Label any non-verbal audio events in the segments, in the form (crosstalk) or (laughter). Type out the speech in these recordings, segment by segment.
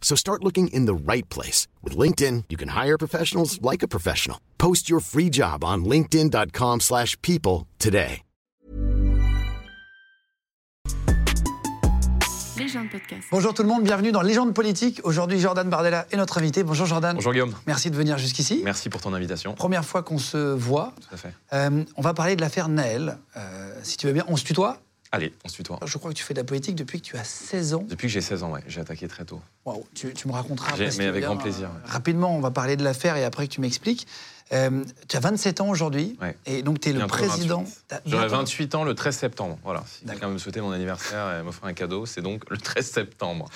So start looking in the right place. With LinkedIn, you can hire professionals like a professional. Post your free job on linkedin.com slash people today. Légende podcast. Bonjour tout le monde, bienvenue dans Légende politique. Aujourd'hui, Jordan Bardella est notre invité. Bonjour Jordan. Bonjour Guillaume. Merci de venir jusqu'ici. Merci pour ton invitation. Première fois qu'on se voit. Tout à fait. Euh, on va parler de l'affaire Naël. Euh, si tu veux bien, on se tutoie Allez, on se tutoie. Je crois que tu fais de la politique depuis que tu as 16 ans. Depuis que j'ai 16 ans, ouais, j'ai attaqué très tôt. Waouh, tu, tu me raconteras après. mais avec grand plaisir. Rapidement, on va parler de l'affaire et après que tu m'expliques. Euh, tu as 27 ans aujourd'hui Ouais. et donc tu es le président. 28. T'as- J'aurai bientôt- 28 ans le 13 septembre. Voilà. Si quelqu'un me souhaiter mon anniversaire et m'offrir un cadeau, c'est donc le 13 septembre.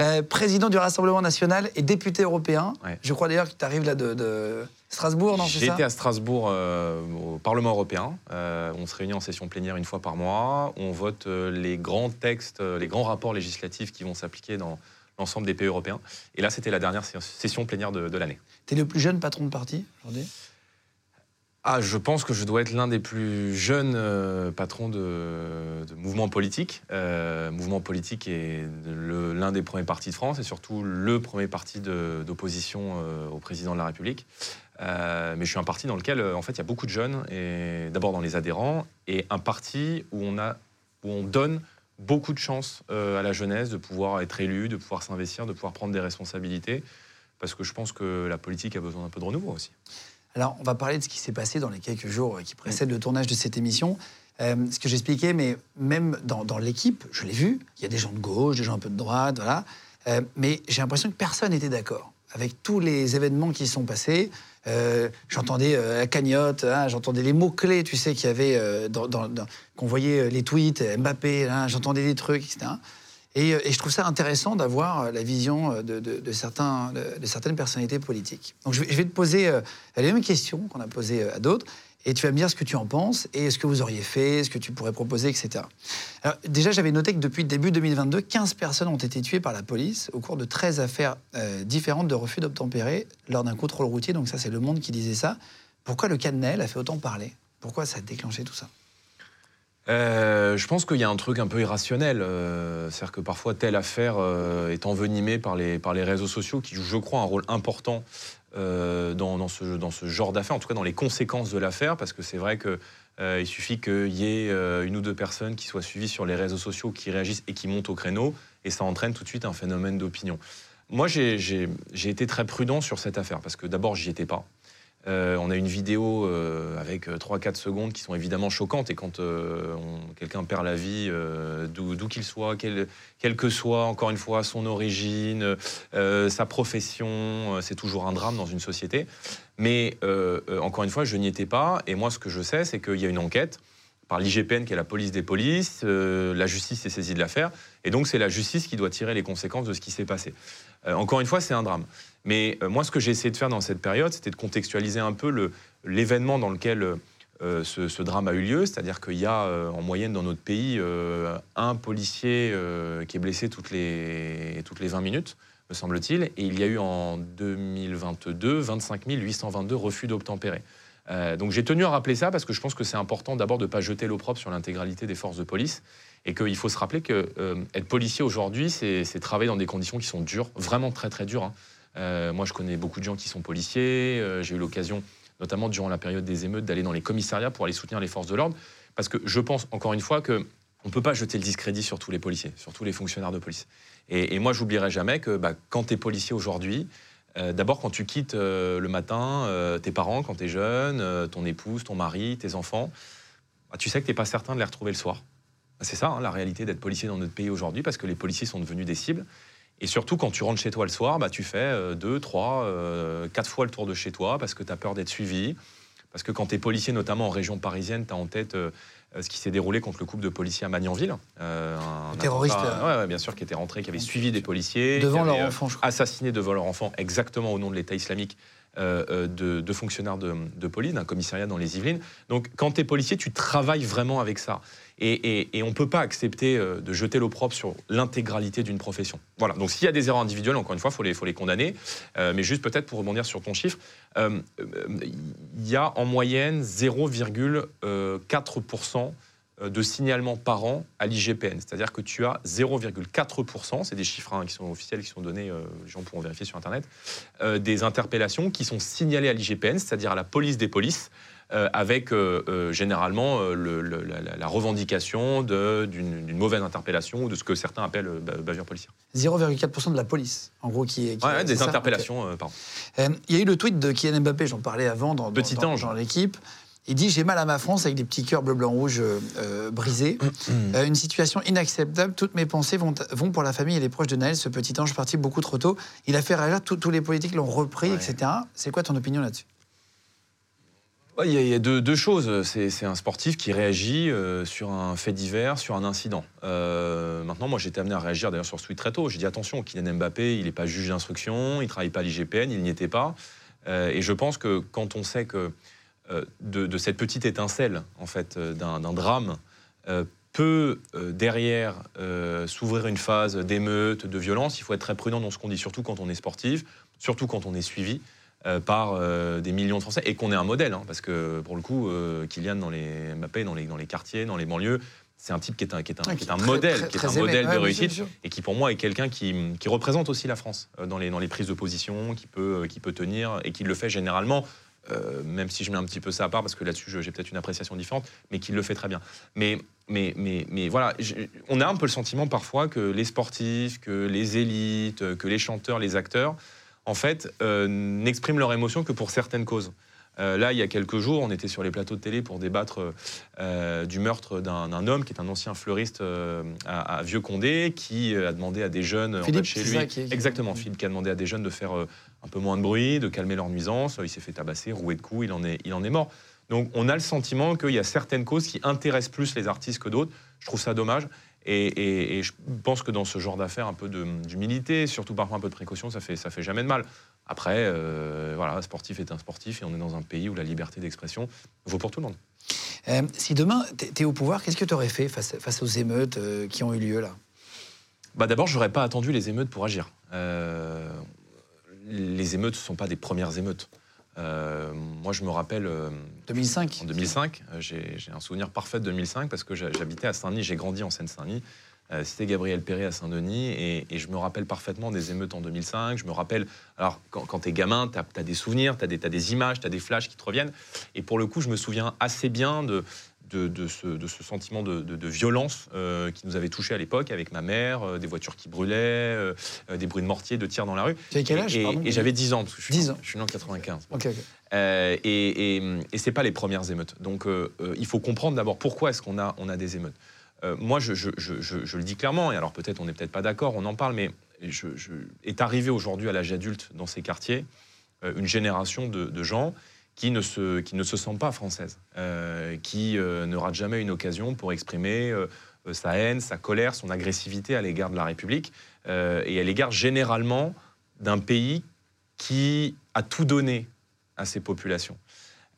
Euh, président du Rassemblement national et député européen. Ouais. Je crois d'ailleurs que tu arrives là de, de Strasbourg, non J'ai été à Strasbourg euh, au Parlement européen. Euh, on se réunit en session plénière une fois par mois. On vote euh, les grands textes, les grands rapports législatifs qui vont s'appliquer dans l'ensemble des pays européens. Et là, c'était la dernière session plénière de, de l'année. Tu es le plus jeune patron de parti aujourd'hui? Ah, je pense que je dois être l'un des plus jeunes euh, patrons de, de mouvements politiques. Euh, mouvement politique est l'un des premiers partis de France et surtout le premier parti d'opposition euh, au président de la République. Mais je suis un parti dans lequel, en fait, il y a beaucoup de jeunes, et d'abord dans les adhérents, et un parti où on, a, où on donne beaucoup de chance euh, à la jeunesse de pouvoir être élu, de pouvoir s'investir, de pouvoir prendre des responsabilités, parce que je pense que la politique a besoin d'un peu de renouveau aussi. Alors, on va parler de ce qui s'est passé dans les quelques jours qui précèdent le tournage de cette émission. Euh, ce que j'expliquais, mais même dans, dans l'équipe, je l'ai vu, il y a des gens de gauche, des gens un peu de droite, voilà. Euh, mais j'ai l'impression que personne n'était d'accord avec tous les événements qui sont passés. Euh, j'entendais euh, la cagnotte, hein, j'entendais les mots-clés, tu sais, qu'il y avait, euh, qu'on voyait euh, les tweets, Mbappé, hein, j'entendais des trucs, etc. Et, je trouve ça intéressant d'avoir la vision de, certains, de, certaines personnalités politiques. Donc je vais, je vais te poser les mêmes questions qu'on a posées euh, à d'autres, et tu vas me dire ce que tu en penses, et ce que vous auriez fait, ce que tu pourrais proposer, etc. Déjà, j'avais noté que depuis début 2022, 15 personnes ont été tuées par la police au cours de 13 affaires euh, différentes de refus d'obtempérer lors d'un contrôle routier. Donc ça, c'est Le Monde qui disait ça. Pourquoi le cas de a fait autant parler? Pourquoi ça a déclenché tout ça? Euh, je pense qu'il y a un truc un peu irrationnel. euh, C'est-à-dire que parfois, telle affaire est envenimée par les, par les réseaux sociaux qui jouent, je crois, un rôle important euh, dans, ce, dans ce genre d'affaires, en tout cas dans les conséquences de l'affaire, parce que c'est vrai que euh, suffit qu'il y ait euh, une ou deux personnes qui soient suivies sur les réseaux sociaux, qui réagissent et qui montent au créneau, et ça entraîne tout de suite un phénomène d'opinion. Moi, j'ai été très prudent sur cette affaire, parce que d'abord, j'y étais pas. Euh, on a une vidéo euh, avec 3-4 secondes qui sont évidemment choquantes. Et quand euh, quelqu'un perd la vie, euh, d'où qu'il soit, quel, que soit, encore une fois, son origine, euh, sa profession, euh, c'est toujours un drame dans une société. Mais euh, euh, encore une fois, je n'y étais pas. Et moi, ce que je sais, c'est qu'il y a une enquête par l'IGPN, qui est la police des polices. euh, la justice est saisie de l'affaire. Et donc, c'est la justice qui doit tirer les conséquences de ce qui s'est passé. Euh, encore une fois, c'est un drame. Mais euh, moi, ce que j'ai essayé de faire dans cette période, c'était de contextualiser un peu l'événement dans lequel euh, ce, drame a eu lieu. C'est-à-dire qu'il y a en moyenne dans notre pays un policier qui est blessé toutes les, toutes les 20 minutes, me semble-t-il. Et il y a eu en 2022 25 822 refus d'obtempérer. Donc j'ai tenu à rappeler ça parce que je pense que c'est important d'abord de ne pas jeter l'opprobre sur l'intégralité des forces de police et qu'il faut se rappeler que euh, être policier aujourd'hui, c'est travailler dans des conditions qui sont dures, vraiment très très dures. hein. Euh, moi, je connais beaucoup de gens qui sont policiers. euh, J'ai eu l'occasion, notamment durant la période des émeutes, d'aller dans les commissariats pour aller soutenir les forces de l'ordre. Parce que je pense, encore une fois, que on ne peut pas jeter le discrédit sur tous les policiers, sur tous les fonctionnaires de police. Et, et moi, j'oublierai jamais que bah, quand tu es policier aujourd'hui, d'abord quand tu quittes le matin tes parents quand tu es jeune, ton épouse, ton mari, tes enfants, bah, tu sais que tu n'es pas certain de les retrouver le soir. C'est ça, hein, la réalité d'être policier dans notre pays aujourd'hui, parce que les policiers sont devenus des cibles. Et surtout, quand tu rentres chez toi le soir, bah, tu fais euh, deux, trois, euh, quatre fois le tour de chez toi, parce que tu as peur d'être suivi. Parce que quand tu es policier, notamment en région parisienne, tu as en tête euh, ce qui s'est déroulé contre le couple de policiers à Magnanville. Euh, un terroriste. ouais, bien sûr, qui était rentré, qui avait suivi des policiers. Devant leur enfant, je crois. Assassiné devant leur enfant, exactement au nom de l'État islamique. de, fonctionnaires de, de police, d'un commissariat dans les Yvelines. Donc, quand tu es policier, tu travailles vraiment avec ça. Et, on ne peut pas accepter euh, de jeter l'opprobre sur l'intégralité d'une profession. Voilà. Donc s'il y a des erreurs individuelles, encore une fois, il faut les, condamner. Euh, mais juste peut-être pour rebondir sur ton chiffre, euh, il y a en moyenne 0,4% de signalements par an à l'IGPN. C'est-à-dire que tu as 0,4%, c'est des chiffres hein, qui sont officiels, qui sont donnés, les gens pourront vérifier sur Internet, des interpellations qui sont signalées à l'IGPN, c'est-à-dire à la police des polices, euh, avec euh, euh, généralement la, revendication d'une mauvaise interpellation ou de ce que certains appellent bavure policière. 0,4% de la police, en gros, qui est. Qui des interpellations, pardon. Il y a eu le tweet de Kylian Mbappé, j'en parlais avant dans, Petit dans, dans l'équipe. Il dit J'ai mal à ma France avec des petits cœurs bleu, blanc, rouge brisés. (coughs) une situation inacceptable. Toutes mes pensées vont, vont pour la famille et les proches de Naël, ce petit ange parti beaucoup trop tôt. Il a fait réagir, tous les politiques l'ont repris, etc. C'est quoi ton opinion là-dessus? Il y, a, deux, choses. C'est un sportif qui réagit euh, sur un fait divers, sur un incident. Euh, maintenant, moi, j'ai été amené à réagir d'ailleurs sur ce tweet très tôt. J'ai dit attention, Kylian Mbappé, il n'est pas juge d'instruction, il ne travaille pas à l'IGPN, il n'y était pas. Euh, et je pense que quand on sait que de, cette petite étincelle, en fait, d'un drame, peut derrière s'ouvrir une phase d'émeute, de violence, il faut être très prudent dans ce qu'on dit, surtout quand on est sportif, surtout quand on est suivi. Euh, par euh, des millions de Français et qu'on est un modèle, hein, parce que pour le coup, euh, Kylian dans les Mbappé dans les, dans les quartiers, dans les banlieues, c'est un type qui est un, qui est un, qui est un modèle, qui est un modèle de réussite et qui pour moi est quelqu'un qui, qui, représente aussi la France dans les, dans les prises de position, qui peut, qui peut tenir et qui le fait généralement. même si je mets un petit peu ça à part, parce que là-dessus j'ai peut-être une appréciation différente, mais qui le fait très bien. Mais, mais, mais, mais voilà, on a un peu le sentiment parfois que les sportifs, que les élites, que les chanteurs, les acteurs, en fait, euh, n'expriment leur émotion que pour certaines causes. Euh, là, il y a quelques jours, on était sur les plateaux de télé pour débattre euh, du meurtre d'un homme qui est un ancien fleuriste à, Vieux-Condé, qui a demandé à des jeunes Philippe, chez lui. Exactement, Philippe qui a demandé à des jeunes de faire un peu moins de bruit, de calmer leur nuisance. Il s'est fait tabasser, rouer de coups, il en est, il en est mort. Donc on a le sentiment qu'il y a certaines causes qui intéressent plus les artistes que d'autres. Je trouve ça dommage. Et, je pense que dans ce genre d'affaires, un peu d'humilité, surtout parfois un peu de précaution, ça fait, ça fait jamais de mal. Après, euh, voilà, un sportif est un sportif et on est dans un pays où la liberté d'expression vaut pour tout le monde. Euh, si demain, tu es au pouvoir, qu'est-ce que tu aurais fait face, face aux émeutes euh, qui ont eu lieu là? Bah D'abord, je n'aurais pas attendu les émeutes pour agir. les émeutes ne sont pas des premières émeutes. Euh, moi, je me rappelle. 2005 euh, En 2005, euh, j'ai un souvenir parfait de 2005 parce que j'habitais à Saint-Denis, j'ai grandi en Seine-Saint-Denis. C'était Gabriel Perret à Saint-Denis et, je me rappelle parfaitement des émeutes en 2005. Je me rappelle, alors quand, quand tu es gamin, tu as, des souvenirs, tu as, as, des images, tu as des flashs qui te reviennent. Et pour le coup, je me souviens assez bien de, de, ce, sentiment de, violence euh, qui nous avait touché à l'époque avec ma mère, euh, des voitures qui brûlaient, euh, des bruits de mortier, de tirs dans la rue. Tu quel âge Et, j'avais 10 ans, parce que je suis, 10 ans. Je suis né en 95. et et, et c'est pas les premières émeutes. Donc il faut comprendre d'abord pourquoi est-ce qu'on a, on a des émeutes. moi, je, je, le dis clairement, et alors peut-être on n'est peut-être pas d'accord, on en parle, mais je, est arrivé aujourd'hui à l'âge adulte dans ces quartiers une génération de gens qui ne se, qui ne se sent pas française, euh, qui euh, ne rate jamais une occasion pour exprimer euh, sa haine, sa colère, son agressivité à l'égard de la République et à l'égard généralement d'un pays qui a tout donné à ses populations.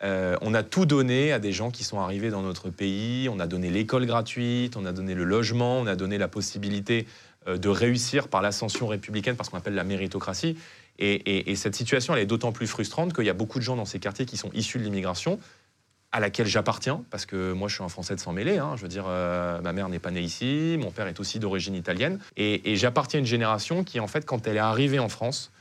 on a tout donné à des gens qui sont arrivés dans notre pays. On a donné l'école gratuite, on a donné le logement, on a donné la possibilité de réussir par l'ascension républicaine, parce qu'on appelle la méritocratie. Et, cette situation, elle est d'autant plus frustrante qu'il y a beaucoup de gens dans ces quartiers qui sont issus de l'immigration, à laquelle j'appartiens, parce que moi je suis un Français de sang mêlé. Hein. je veux dire, euh, ma mère n'est pas née ici, mon père est aussi d'origine italienne. Et, j'appartiens à une génération qui, en fait, quand elle est arrivée en France,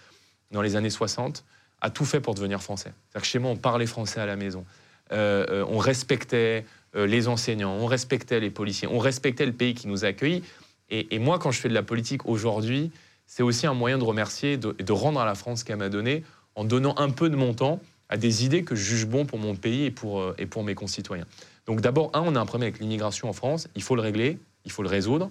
dans les années 60, a tout fait pour devenir français. C'est-à-dire que chez moi, on parlait français à la maison. Euh, euh, on respectait les enseignants, on respectait les policiers, on respectait le pays qui nous a accueillis. et moi, quand je fais de la politique aujourd'hui, c'est aussi un moyen de remercier et de, rendre à la France ce qu'elle m'a donné en donnant un peu de mon temps à des idées que je juge bon pour mon pays et pour, euh, et pour mes concitoyens. Donc d'abord, un, on a un problème avec l'immigration en France, il faut le régler, il faut le résoudre.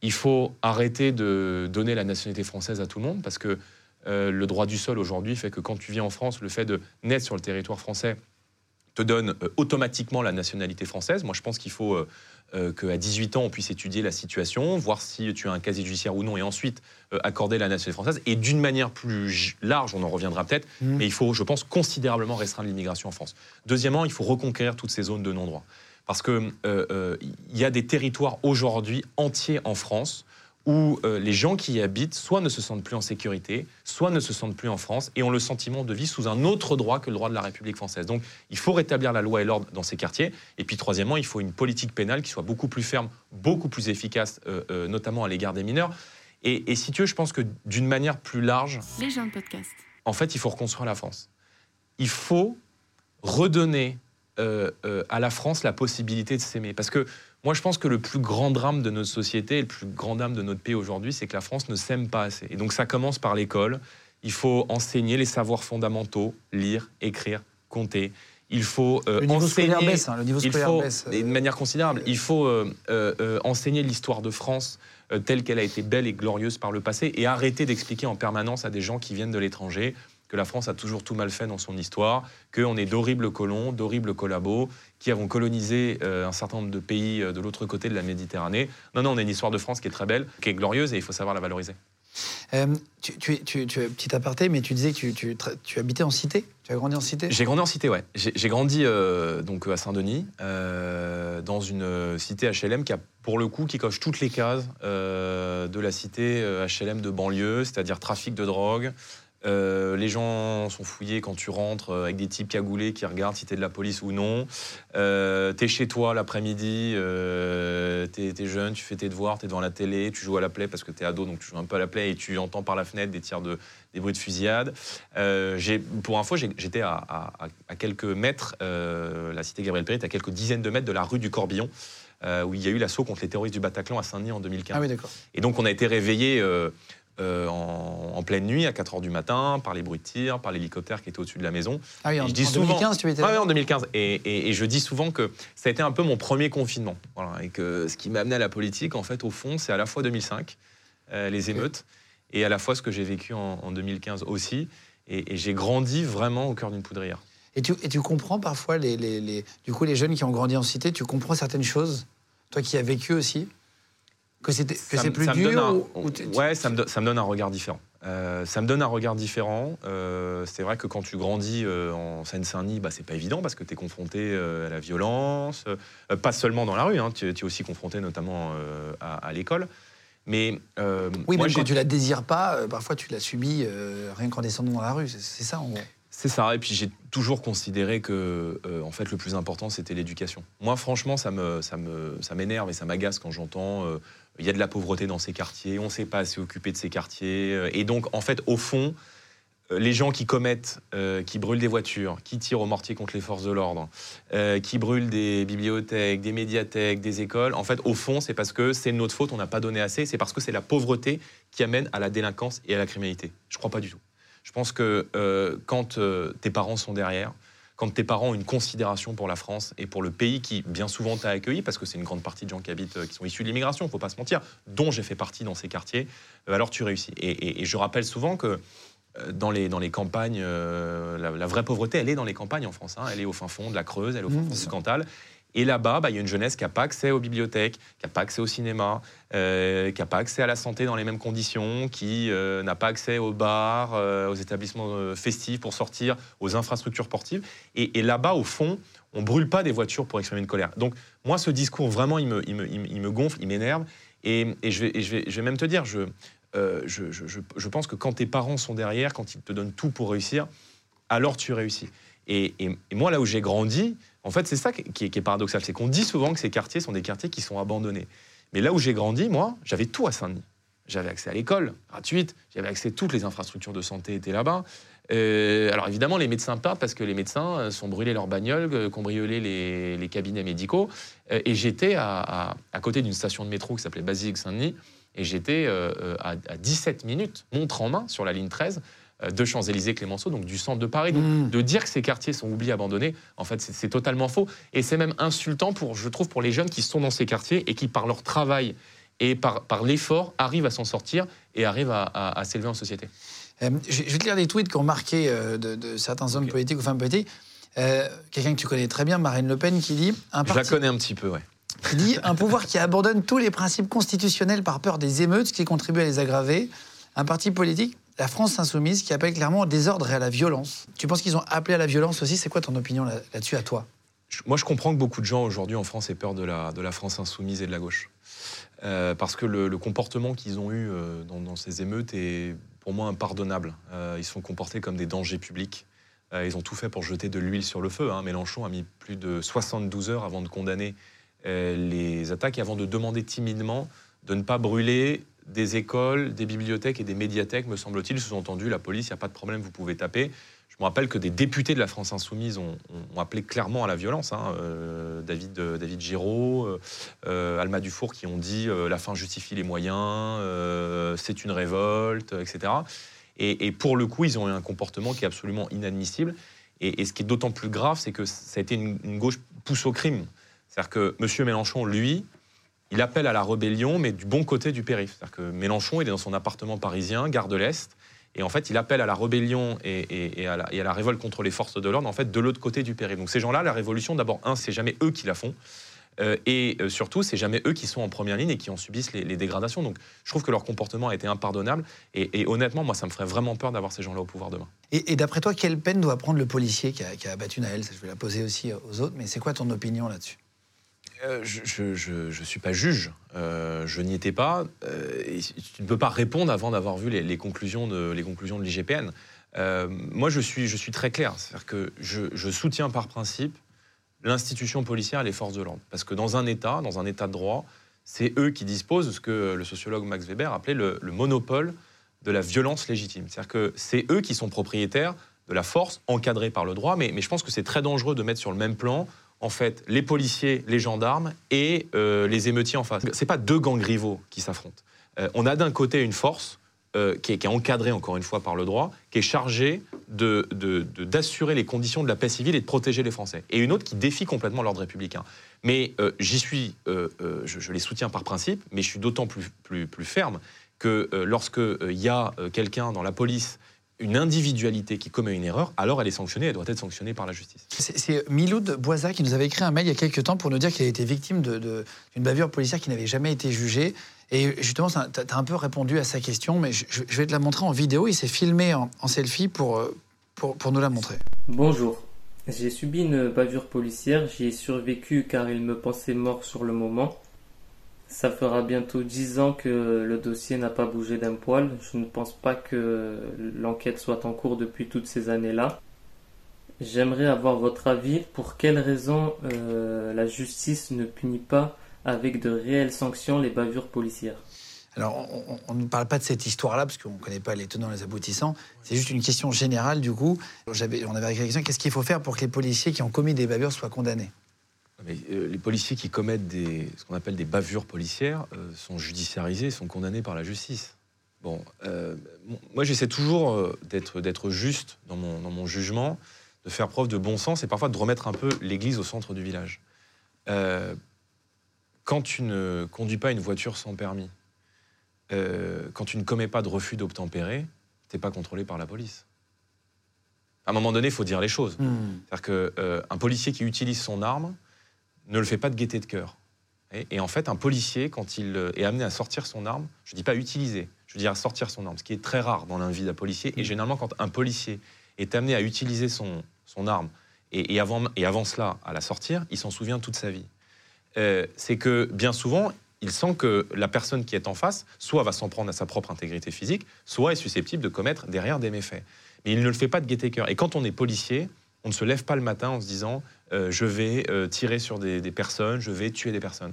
Il faut arrêter de donner la nationalité française à tout le monde parce que euh, le droit du sol aujourd'hui fait que quand tu vis en France, le fait de naître sur le territoire français te donne euh, automatiquement la nationalité française. Moi, je pense qu'il faut euh, qu'à 18 ans, on puisse étudier la situation, voir si tu as un casier judiciaire ou non, et ensuite accorder la nationalité française. Et d'une manière plus large, on en reviendra peut-être, mmh. mais il faut, je pense, considérablement restreindre l'immigration en France. Deuxièmement, il faut reconquérir toutes ces zones de non-droit. Parce qu'il y a des territoires aujourd'hui entiers en France où euh, les gens qui y habitent soit ne se sentent plus en sécurité, soit ne se sentent plus en France et ont le sentiment de vivre sous un autre droit que le droit de la République française. Donc il faut rétablir la loi et l'ordre dans ces quartiers. Et puis troisièmement, il faut une politique pénale qui soit beaucoup plus ferme, beaucoup plus efficace, euh, euh, notamment à l'égard des mineurs. Et, si tu veux, je pense que d'une manière plus large... Les gens de podcast. En fait, il faut reconstruire la France. Il faut redonner à la France la possibilité de s'aimer. Parce que moi, je pense que le plus grand drame de notre société, le plus grand drame de notre pays aujourd'hui, c'est que la France ne s'aime pas assez. Et donc, ça commence par l'école. Il faut enseigner les savoirs fondamentaux, lire, écrire, compter. Il faut euh, le niveau enseigner. Baisse, hein, le niveau scolaire il baisse. De manière considérable. Il faut euh, euh, enseigner l'histoire de France telle qu'elle a été belle et glorieuse par le passé et arrêter d'expliquer en permanence à des gens qui viennent de l'étranger que la France a toujours tout mal fait dans son histoire, qu'on est d'horribles colons, d'horribles collabos, qui avons colonisé euh, un certain nombre de pays euh, de l'autre côté de la Méditerranée. Non, non, on a une histoire de France qui est très belle, qui est glorieuse, et il faut savoir la valoriser. Euh, tu, tu, tu, tu, petit aparté, mais tu disais que tu, tu, habitais en cité Tu as grandi en cité? J'ai grandi en cité, ouais. J'ai grandi donc à Saint-Denis, dans une cité HLM qui a, pour le coup, qui coche toutes les cases de la cité HLM de banlieue, c'est-à-dire trafic de drogue, euh, les gens sont fouillés quand tu rentres euh, avec des types cagoulés qui regardent si t'es de la police ou non. Euh, t'es chez toi l'après-midi, t'es jeune, tu fais tes devoirs, t'es devant la télé, tu joues à la plaie parce que t'es ado, donc tu joues un peu à la plaie et tu entends par la fenêtre des tirs de, des bruits de fusillade. pour info, j'étais à, quelques mètres, la cité Gabriel Péry à quelques dizaines de mètres de la rue du Corbillon. où il y a eu l'assaut contre les terroristes du Bataclan à Saint-Denis en 2015. Ah oui, d'accord. Et donc on a été réveillés euh, en, pleine nuit, à 4 h du matin, par les bruits de tir, par l'hélicoptère qui était au-dessus de la maison. Ah oui, en, 2015, tu étais là Oui, en 2015. Et, je dis souvent que ça a été un peu mon premier confinement. et que ce qui m'a amené à la politique, en fait, au fond, c'est à la fois 2005, euh, les émeutes, et à la fois ce que j'ai vécu en, 2015 aussi. Et, j'ai grandi vraiment au cœur d'une poudrière. Et tu, et tu comprends parfois, les, les, du coup, les jeunes qui ont grandi en cité, tu comprends certaines choses Toi qui as vécu aussi? Que c'est plus dur Ouais, ça me, ça me, donne un regard différent. Euh, ça me donne un regard différent. Euh, c'est vrai que quand tu grandis euh, en Seine-Saint-Denis, bah, c'est pas évident parce que tu es confronté à la violence, pas seulement dans la rue, hein, tu, es aussi confronté notamment à, l'école. Mais oui, moi, même quand tu la désires pas, parfois tu l'as subi rien qu'en descendant dans la rue. C'est ça en gros. C'est ça. Et puis j'ai toujours considéré que, en fait, le plus important c'était l'éducation. Moi, franchement, ça me, ça me, ça m'énerve et ça m'agace quand j'entends il y a de la pauvreté dans ces quartiers, on ne s'est pas assez occupé de ces quartiers. Euh, et donc, en fait, au fond, euh, les gens qui commettent, euh, qui brûlent des voitures, qui tirent au mortier contre les forces de l'ordre, qui brûlent des bibliothèques, des médiathèques, des écoles, en fait, au fond, c'est parce que c'est notre faute, on n'a pas donné assez, c'est parce que c'est la pauvreté qui amène à la délinquance et à la criminalité. Je ne crois pas du tout. Je pense que quand tes parents sont derrière, quand tes parents ont une considération pour la France et pour le pays qui bien souvent t'a accueilli, parce que c'est une grande partie de gens qui habitent, euh, qui sont issus de l'immigration, il ne faut pas se mentir, dont j'ai fait partie dans ces quartiers, euh, alors tu réussis. Et, je rappelle souvent que euh, dans les, dans les campagnes, la, vraie pauvreté, elle est dans les campagnes en France. Hein. Elle est au fin fond de la Creuse, elle est au fin mmh, fond du Cantal. Et là-bas, bah, il y a une jeunesse qui n'a pas accès aux bibliothèques, qui n'a pas accès au cinéma, euh, qui n'a pas accès à la santé dans les mêmes conditions, qui euh, n'a pas accès aux bars, euh, aux établissements festifs pour sortir, aux infrastructures sportives. Et, là-bas, au fond, on brûle pas des voitures pour exprimer une colère. Donc moi, ce discours, vraiment, il me, gonfle, il m'énerve. Et, je, vais, même te dire, je, pense que quand tes parents sont derrière, quand ils te donnent tout pour réussir, alors tu réussis. Et moi, là où j'ai grandi, en fait, c'est ça qui est, paradoxal, c'est qu'on dit souvent que ces quartiers sont des quartiers qui sont abandonnés. Mais là où j'ai grandi, moi, j'avais tout à Saint-Denis. J'avais accès à l'école gratuite, j'avais accès à toutes les infrastructures de santé étaient là-bas. Euh, alors évidemment, les médecins partent parce que les médecins euh, sont brûlés leurs bagnoles, euh, cambriolé les, les cabinets médicaux. et j'étais à, côté d'une station de métro qui s'appelait Basilique Saint-Denis. Et j'étais à, à, 17 minutes, montre en main, sur la ligne 13, euh, de Champs-Élysées, Clémenceau, donc du centre de Paris. Donc mm. de dire que ces quartiers sont oubliés, abandonnés, en fait, c'est totalement faux. Et c'est même insultant, pour, je trouve, pour les jeunes qui sont dans ces quartiers et qui, par leur travail et par, par l'effort, arrivent à s'en sortir et arrivent à, s'élever en société. Euh, je, vais te lire des tweets qui ont marqué euh, de, certains hommes politiques ou femmes politiques. Euh, quelqu'un que tu connais très bien, Marine Le Pen, qui dit un Je la connais un petit peu, ouais. Qui dit un pouvoir qui abandonne tous les principes constitutionnels par peur des émeutes, ce qui contribue à les aggraver. Un parti politique, la France insoumise, qui appelle clairement au désordre et à la violence. Tu penses qu'ils ont appelé à la violence aussi? C'est quoi ton opinion là-dessus à toi? Moi, je comprends que beaucoup de gens aujourd'hui en France aient peur de la, France insoumise et de la gauche. Euh, parce que le, comportement qu'ils ont eu euh, dans, ces émeutes est pour moi impardonnable. Euh, ils sont comportés comme des dangers publics. ils ont tout fait pour jeter de l'huile sur le feu. Hein. Mélenchon a mis plus de 72 heures avant de condamner les attaques et avant de demander timidement de ne pas brûler des écoles, des bibliothèques et des médiathèques, me semble-t-il. Sous-entendu, la police, il n'y a pas de problème, vous pouvez taper. Je me rappelle que des députés de la France Insoumise ont, appelé clairement à la violence. Hein. Euh, David, euh, David Giraud, euh, Alma Dufour qui ont dit la fin justifie les moyens, c'est une révolte, etc. Et, pour le coup, ils ont eu un comportement qui est absolument inadmissible. Et, ce qui est d'autant plus grave, c'est que ça a été une, une gauche pousse au crime. C'est-à-dire que M. Mélenchon, lui, il appelle à la rébellion, mais du bon côté du périph'. C'est-à-dire que Mélenchon, il est dans son appartement parisien, gare de l'Est, et en fait, il appelle à la rébellion et, à, la, révolte contre les forces de l'ordre, en fait, de l'autre côté du périph'. Donc ces gens-là, la révolution, d'abord, un, c'est jamais eux qui la font. Euh, et euh, surtout, c'est jamais eux qui sont en première ligne et qui en subissent les, dégradations. Donc, je trouve que leur comportement a été impardonnable. Et, honnêtement, moi, ça me ferait vraiment peur d'avoir ces gens-là au pouvoir demain. Et, d'après toi, quelle peine doit prendre le policier qui a, abattu Naël? Je vais la poser aussi aux autres, mais c'est quoi ton opinion là-dessus? Euh, je ne suis pas juge, euh, je n'y étais pas. Euh, tu ne peux pas répondre avant d'avoir vu les, conclusions de l'IGPN. moi, je suis, très clair, c'est-à-dire que je, soutiens par principe l'institution policière et les forces de l'ordre, parce que dans un État, dans un État de droit, c'est eux qui disposent de ce que le sociologue Max Weber appelait le, monopole de la violence légitime. C'est-à-dire que c'est eux qui sont propriétaires de la force encadrée par le droit, mais je pense que c'est très dangereux de mettre sur le même plan en fait les policiers, les gendarmes et euh, les émeutiers en face. C'est pas deux gangs rivaux qui s'affrontent. Euh, on a d'un côté une force euh, qui, est, encadrée encore une fois par le droit, qui est chargée d'assurer les conditions de la paix civile et de protéger les Français, et une autre qui défie complètement l'ordre républicain. Mais j'y suis, je, les soutiens par principe, mais je suis d'autant plus, plus, plus ferme que lorsqu'il y a quelqu'un dans la police une individualité qui commet une erreur, alors elle est sanctionnée, elle doit être sanctionnée par la justice. C'est Miloud Boisa qui nous avait écrit un mail il y a quelques temps pour nous dire qu'il a été victime d'une bavure policière qui n'avait jamais été jugée. Et justement, tu as, un peu répondu à sa question, mais je, vais te la montrer en vidéo. Il s'est filmé en, selfie pour, pour, pour nous la montrer. Bonjour. J'ai subi une bavure policière. J'y ai survécu car il me pensait mort sur le moment. Ça fera bientôt dix ans que le dossier n'a pas bougé d'un poil. Je ne pense pas que l'enquête soit en cours depuis toutes ces années-là. J'aimerais avoir votre avis. Pour quelles raisons euh, la justice ne punit pas avec de réelles sanctions les bavures policières? Alors, on ne parle pas de cette histoire-là, parce qu'on ne connaît pas les tenants et les aboutissants. C'est juste une question générale, du coup. on avait la question, qu'est-ce qu'il faut faire pour que les policiers qui ont commis des bavures soient condamnés? Euh, les policiers qui commettent des, ce qu'on appelle des bavures policières euh, sont judiciarisés, sont condamnés par la justice. Bon, euh, moi j'essaie toujours d'être juste dans mon, dans mon, jugement, de faire preuve de bon sens et parfois de remettre un peu l'église au centre du village. quand tu ne conduis pas une voiture sans permis, quand tu ne commets pas de refus d'obtempérer, tu n'es pas contrôlé par la police. À un moment donné, il faut dire les choses. Hmm. C'est-à-dire qu'un policier qui utilise son arme, ne le fait pas de gaieté de cœur. Et, en fait, un policier, quand il euh, est amené à sortir son arme, je ne dis pas utiliser, je veux dire à sortir son arme, ce qui est très rare dans la vie d'un policier. Et généralement, quand un policier est amené à utiliser son, son arme et, avant, et avant cela à la sortir, il s'en souvient toute sa vie. Euh, c'est que bien souvent, il sent que la personne qui est en face, soit va s'en prendre à sa propre intégrité physique, soit est susceptible de commettre derrière des méfaits. Mais il ne le fait pas de gaieté de cœur. Et quand on est policier, on ne se lève pas le matin en se disant je vais euh, tirer sur des, personnes, je vais tuer des personnes.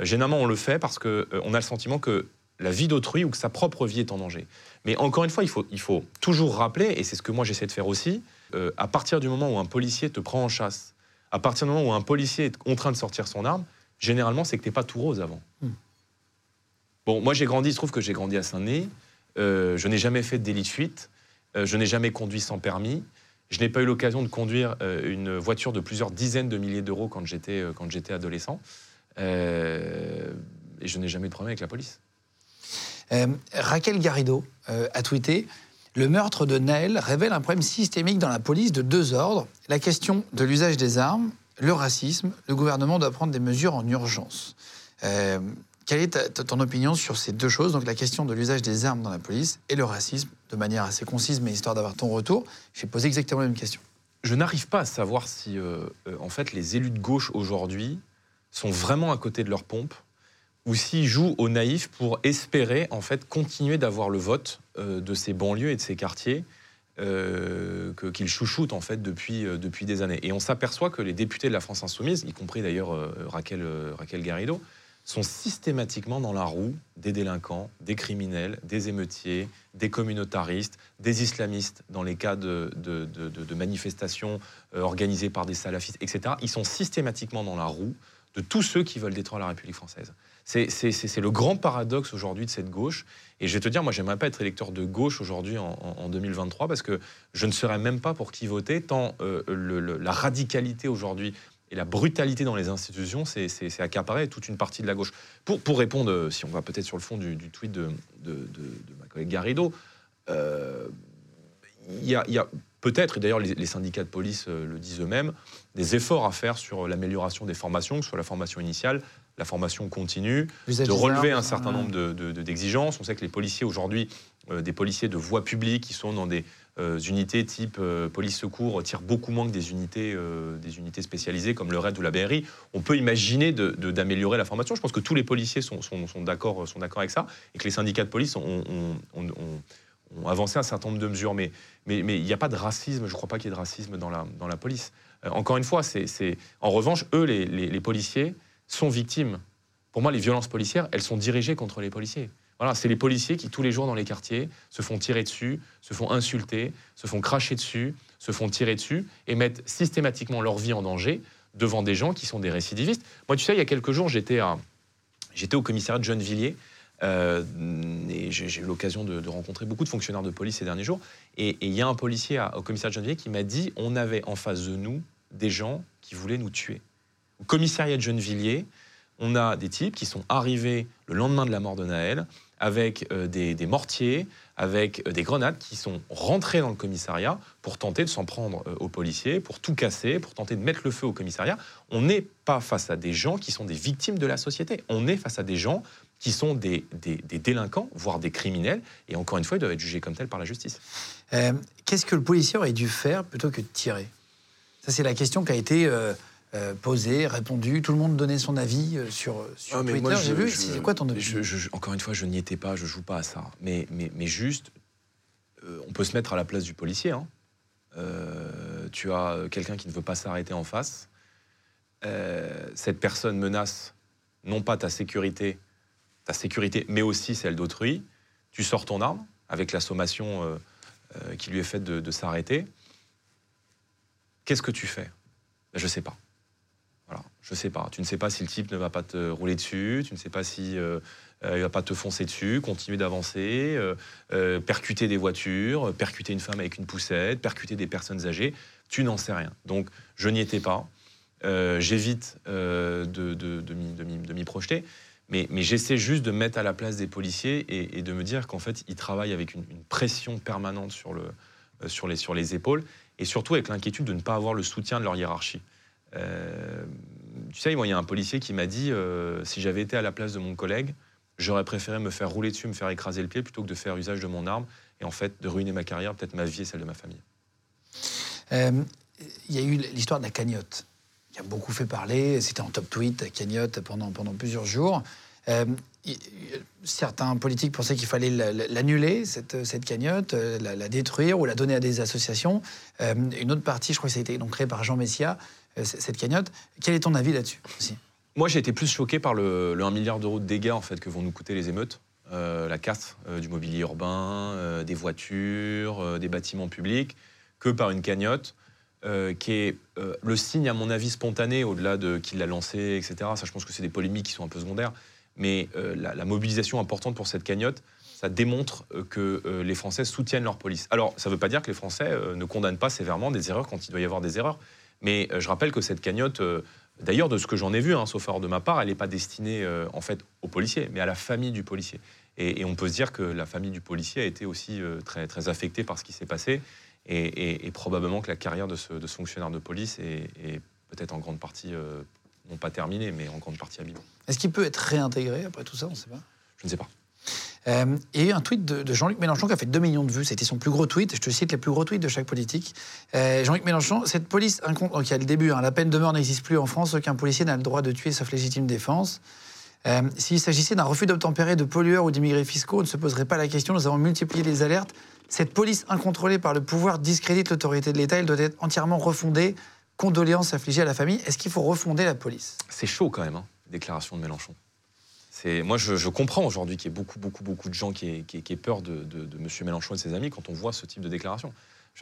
Euh, généralement, on le fait parce qu'on a le sentiment que la vie d'autrui ou que sa propre vie est en danger. Mais encore une fois, il faut, il faut toujours rappeler, et c'est ce que moi j'essaie de faire aussi, à partir du moment où un policier te prend en chasse, à partir du moment où un policier est en train de sortir son arme, généralement, c'est que tu n'es pas tout rose avant. Hmm. Bon, moi j'ai grandi, il se trouve que j'ai grandi à Saint-Denis, je n'ai jamais fait de délit de fuite, je n'ai jamais conduit sans permis, je n'ai pas eu l'occasion de conduire euh, une voiture de plusieurs dizaines de milliers d'euros quand j'étais euh, adolescent. Euh, et je n'ai jamais de problème avec la police. Raquel Garrido a tweeté Le meurtre de Naël révèle un problème systémique dans la police de deux ordres. La question de l'usage des armes, le racisme. Le gouvernement doit prendre des mesures en urgence. Quelle est ton opinion sur ces deux choses? Donc la question de l'usage des armes dans la police et le racisme, de manière assez concise, mais histoire d'avoir ton retour. Je vais poser exactement la même question. Je n'arrive pas à savoir si, euh, euh, en fait, les élus de gauche aujourd'hui sont vraiment à côté de leur pompe ou s'ils jouent au naïf pour espérer en fait continuer d'avoir le vote euh, de ces banlieues et de ces quartiers qu'ils chouchoutent en fait depuis, depuis des années. Et on s'aperçoit que les députés de la France insoumise, y compris d'ailleurs Raquel, Raquel Garrido, sont systématiquement dans la roue des délinquants, des criminels, des émeutiers, des communautaristes, des islamistes dans les cas de, manifestations organisées par des salafistes, etc. Ils sont systématiquement dans la roue de tous ceux qui veulent détruire la République française. C'est le grand paradoxe aujourd'hui de cette gauche. Et je vais te dire, moi, j'aimerais pas être électeur de gauche aujourd'hui en, 2023 parce que je ne saurais même pas pour qui voter, tant euh, la radicalité aujourd'hui et la brutalité dans les institutions, c'est accaparé toute une partie de la gauche. Pour, pour répondre, euh, si on va peut-être sur le fond du, tweet de, de, ma collègue Garrido, euh, il y a, peut-être, et d'ailleurs les, syndicats de police le disent eux-mêmes, des efforts à faire sur l'amélioration des formations, que ce soit la formation initiale, la formation continue, de relever un certain nombre d'exigences. On sait que les policiers aujourd'hui, euh, des policiers de voie publique qui sont dans des euh, unités type euh, police secours tirent beaucoup moins que des unités, des unités spécialisées comme le RAID ou la BRI. On peut imaginer d'améliorer la formation. Je pense que tous les policiers sont, sont, sont d'accord avec ça et que les syndicats de police ont, avancé un certain nombre de mesures. Mais il mais, n'y a pas de racisme, je ne crois pas qu'il y ait de racisme dans la, dans la police. encore une fois, c'est en revanche, eux, les, les policiers, sont victimes. Pour moi, les violences policières, elles sont dirigées contre les policiers. Voilà, c'est les policiers qui, tous les jours dans les quartiers, se font tirer dessus, se font insulter, se font cracher dessus, se font tirer dessus et mettent systématiquement leur vie en danger devant des gens qui sont des récidivistes. Moi, tu sais, il y a quelques jours, j'étais, au commissariat de Gennevilliers euh, et j'ai, eu l'occasion de, rencontrer beaucoup de fonctionnaires de police ces derniers jours. Et il y a un policier au commissariat de Gennevilliers qui m'a dit on avait en face de nous des gens qui voulaient nous tuer au commissariat de Gennevilliers, on a des types qui sont arrivés le lendemain de la mort de Naël avec euh, des, mortiers, avec euh, des grenades qui sont rentrés dans le commissariat pour tenter de s'en prendre euh, aux policiers, pour tout casser, pour tenter de mettre le feu au commissariat. On n'est pas face à des gens qui sont des victimes de la société. On est face à des gens qui sont des, délinquants, voire des criminels. Et encore une fois, ils doivent être jugés comme tels par la justice. Qu'est-ce que le policier aurait dû faire plutôt que de tirer? Ça, c'est la question qui a été posé, répondu, tout le monde donnait son avis euh, sur, sur ah, Twitter. J'ai vu, c'est quoi ton avis? Encore une fois, je n'y étais pas, je joue pas à ça. Mais, mais, mais juste, euh, on peut se mettre à la place du policier. Hein. tu as quelqu'un qui ne veut pas s'arrêter en face. cette personne menace non pas ta sécurité, ta sécurité, mais aussi celle d'autrui. Tu sors ton arme avec la sommation qui lui est faite de, de s'arrêter. Qu'est-ce que tu fais? Ben, Je ne sais pas. Voilà, je sais pas. Tu ne sais pas si le type ne va pas te rouler dessus, tu ne sais pas si euh, euh, il va pas te foncer dessus, continuer d'avancer, euh, percuter des voitures, percuter une femme avec une poussette, percuter des personnes âgées. Tu n'en sais rien. Donc, je n'y étais pas. J'évite de, m'y projeter. Mais, j'essaie juste de mettre à la place des policiers et, de me dire qu'en fait, ils travaillent avec une, pression permanente sur les épaules et surtout avec l'inquiétude de ne pas avoir le soutien de leur hiérarchie. Euh, tu sais, il y a un policier qui m'a dit euh, si j'avais été à la place de mon collègue, j'aurais préféré me faire rouler dessus, me faire écraser le pied plutôt que de faire usage de mon arme et en fait de ruiner ma carrière, peut-être ma vie et celle de ma famille. Euh, il y a eu l'histoire de la cagnotte qui a beaucoup fait parler. C'était en top tweet, la cagnotte, pendant, plusieurs jours. certains politiques pensaient qu'il fallait l'annuler, cette, cagnotte, la, détruire ou la donner à des associations. une autre partie, je crois que ça a été donc créé par Jean Messia, cette cagnotte. Quel est ton avis là-dessus Moi, j'ai été plus choqué par le, 1 milliard d'euros de dégâts en fait, que vont nous coûter les émeutes. Euh, la casse euh, du mobilier urbain, des voitures, des bâtiments publics, que par une cagnotte qui est le signe, à mon avis, spontané, au-delà de qui l'a lancé, etc. Ça, je pense que c'est des polémiques qui sont un peu secondaires. Mais la, mobilisation importante pour cette cagnotte, ça démontre que les Français soutiennent leur police. Alors, ça ne veut pas dire que les Français ne condamnent pas sévèrement des erreurs quand il doit y avoir des erreurs. Mais euh, je rappelle que cette cagnotte, euh, d'ailleurs, de ce que j'en ai vu, hein, sauf erreur de ma part, elle n'est pas destinée euh, en fait aux policiers, mais à la famille du policier. Et, on peut se dire que la famille du policier a été aussi très, très affectée par ce qui s'est passé. Et, probablement que la carrière de ce, fonctionnaire de police est, peut-être en grande partie, non pas terminée, mais en grande partie abîmée. Est-ce qu'il peut être réintégré après tout ça? On ne sait pas. Je ne sais pas. Il y a eu un tweet de, Jean-Luc Mélenchon qui a fait 2 millions de vues. C'était son plus gros tweet. Je te cite les plus gros tweets de chaque politique. Euh, Jean-Luc Mélenchon, cette police, donc il y a le début, hein, la peine de mort n'existe plus en France. Aucun policier n'a le droit de tuer sauf légitime défense. Euh, s'il s'agissait d'un refus d'obtempérer de pollueurs ou d'immigrés fiscaux, on ne se poserait pas la question. Nous avons multiplié les alertes. Cette police incontrôlée par le pouvoir discrédite l'autorité de l'État. Elle doit être entièrement refondée. Condoléances affligées à la famille. Est-ce qu'il faut refonder la police? C'est chaud quand même, hein, déclaration de Mélenchon moi, je, comprends aujourd'hui qu'il y ait beaucoup, beaucoup, beaucoup de gens qui aient, peur de, de, M. Mélenchon et de ses amis quand on voit ce type de déclaration.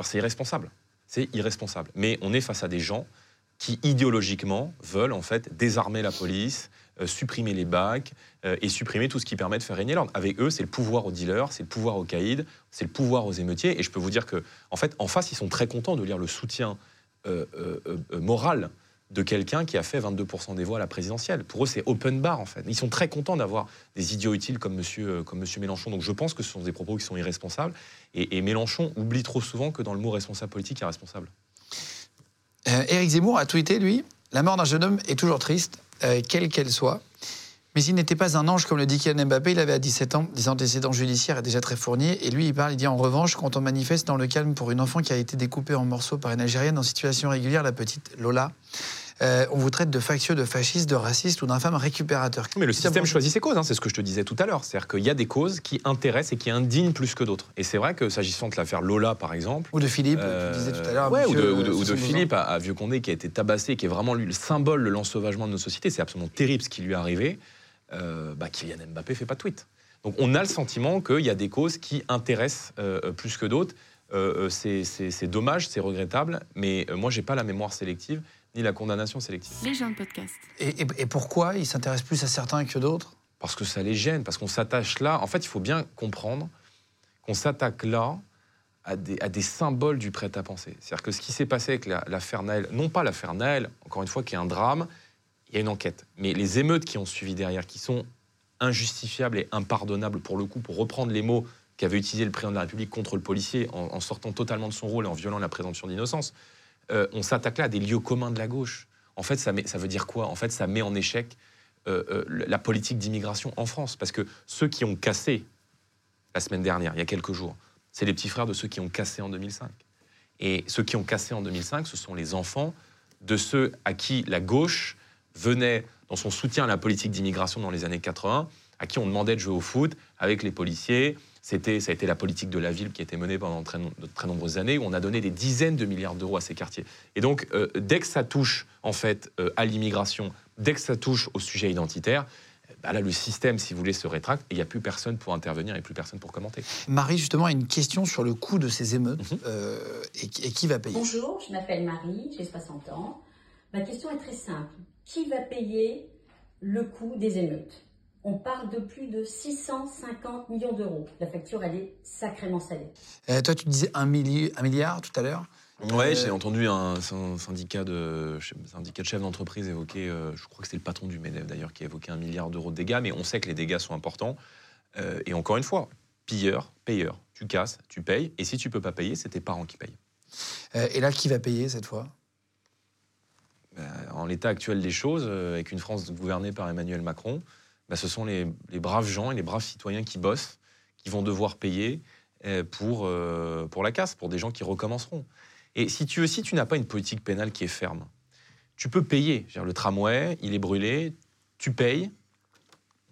C'est irresponsable. C'est irresponsable. Mais on est face à des gens qui, idéologiquement, veulent en fait désarmer la police, euh, supprimer les bacs euh, et supprimer tout ce qui permet de faire régner l'ordre. Avec eux, c'est le pouvoir aux dealers, c'est le pouvoir aux caïds, c'est le pouvoir aux émeutiers. Et je peux vous dire que, en fait, en face, ils sont très contents de lire le soutien euh, moral de quelqu'un qui a fait 22% des voix à la présidentielle. Pour eux, c'est open bar, en fait. Ils sont très contents d'avoir des idiots utiles comme monsieur, euh, comme monsieur Mélenchon. Donc je pense que ce sont des propos qui sont irresponsables. Et, Mélenchon oublie trop souvent que dans le mot responsable politique, il y a responsable. Euh, Éric Zemmour a tweeté, lui, La mort d'un jeune homme est toujours triste, euh, quelle qu'elle soit. Mais il n'était pas un ange, comme le dit Kylian Mbappé. Il avait à 17 ans des antécédents judiciaires et déjà très fournis. Et lui, il parle, il dit en revanche, quand on manifeste dans le calme pour une enfant qui a été découpée en morceaux par une Algérienne en situation régulière, la petite Lola, euh, on vous traite de factieux, de fasciste, de raciste ou d'infâme récupérateur. Mais le système choisit ses causes, hein, c'est ce que je te disais tout à l'heure. C'est-à-dire qu'il y a des causes qui intéressent et qui indignent plus que d'autres. Et c'est vrai que s'agissant de l'affaire Lola, par exemple. Ou de Philippe, tu disais tout à l'heure. ou de, Philippe à, Vieux-Condé qui a été tabassé, qui est vraiment lui, le symbole de l'ensauvagement de nos sociétés. C'est absolument terrible ce qui lui est arrivé. Euh, bah, Kylian Mbappé fait pas de tweet. Donc on a le sentiment qu'il y a des causes qui intéressent euh, plus que d'autres. Euh, c'est dommage, c'est regrettable, mais moi j'ai pas la mémoire sélective ni la condamnation sélective. Les gens de podcast. Et, pourquoi ils s'intéressent plus à certains que d'autres? Parce que ça les gêne, parce qu'on s'attache là. En fait, il faut bien comprendre qu'on s'attaque là à des, à des, symboles du prêt-à-penser. C'est-à-dire que ce qui s'est passé avec l'affaire Naël, non pas l'affaire Naël, encore une fois, qui est un drame, il y a une enquête. Mais les émeutes qui ont suivi derrière, qui sont injustifiables et impardonnables pour le coup, pour reprendre les mots qu'avait utilisé le président de la République contre le policier en, sortant totalement de son rôle et en violant la présomption d'innocence. Euh, on s'attaque là à des lieux communs de la gauche. En fait, ça, veut dire quoi? En fait, ça met en échec euh, euh, la politique d'immigration en France. Parce que ceux qui ont cassé la semaine dernière, il y a quelques jours, c'est les petits frères de ceux qui ont cassé en 2005. Et ceux qui ont cassé en 2005, ce sont les enfants de ceux à qui la gauche venait, dans son soutien à la politique d'immigration dans les années 80, à qui on demandait de jouer au foot avec les policiers, c'était, ça a été la politique de la ville qui a été menée pendant très, très nombreuses années, où on a donné des dizaines de milliards d'euros à ces quartiers. Et donc, euh, dès que ça touche en fait euh, à l'immigration, dès que ça touche au sujet identitaire, bah là, le système, si vous voulez, se rétracte et il n'y a plus personne pour intervenir et plus personne pour commenter. Marie, justement, a une question sur le coût de ces émeutes mhm. euh, et, et, qui va payer? Bonjour, je m'appelle Marie, j'ai 60 ans. Ma question est très simple. Qui va payer le coût des émeutes? On parle de plus de 650 millions d'euros. La facture, elle est sacrément salée. Euh, toi, tu disais un, milliard tout à l'heure Ouais, euh, j'ai entendu un, syndicat de, syndicat de chefs d'entreprise évoquer, euh, je crois que c'est le patron du MEDEF d'ailleurs, qui évoquait un milliard d'euros de dégâts, mais on sait que les dégâts sont importants. et encore une fois, pilleur, payeur. Tu casses, tu payes, et si tu peux pas payer, c'est tes parents qui payent. et là, qui va payer cette fois? En l'état actuel des choses, avec une France gouvernée par Emmanuel Macron, bah, ce sont les, braves gens et les braves citoyens qui bossent, qui vont devoir payer euh, pour, euh, pour la casse, pour des gens qui recommenceront. Et si tu, si tu n'as pas une politique pénale qui est ferme, tu peux payer. Le tramway, il est brûlé, tu payes,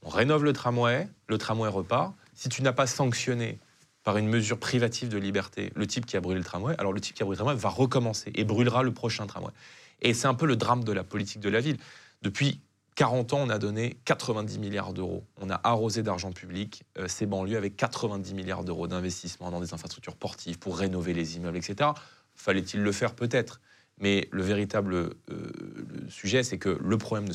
on rénove le tramway, le tramway repart. Si tu n'as pas sanctionné par une mesure privative de liberté le type qui a brûlé le tramway, alors le type qui a brûlé le tramway va recommencer et brûlera le prochain tramway. Et c'est un peu le drame de la politique de la ville. Depuis 40 ans, on a donné 90 milliards d'euros. On a arrosé d'argent public euh, ces banlieues avec 90 milliards d'euros d'investissement dans des infrastructures portives pour rénover les immeubles, etc. Fallait-il le faire? Peut-être Mais le véritable euh, sujet, c'est que le problème de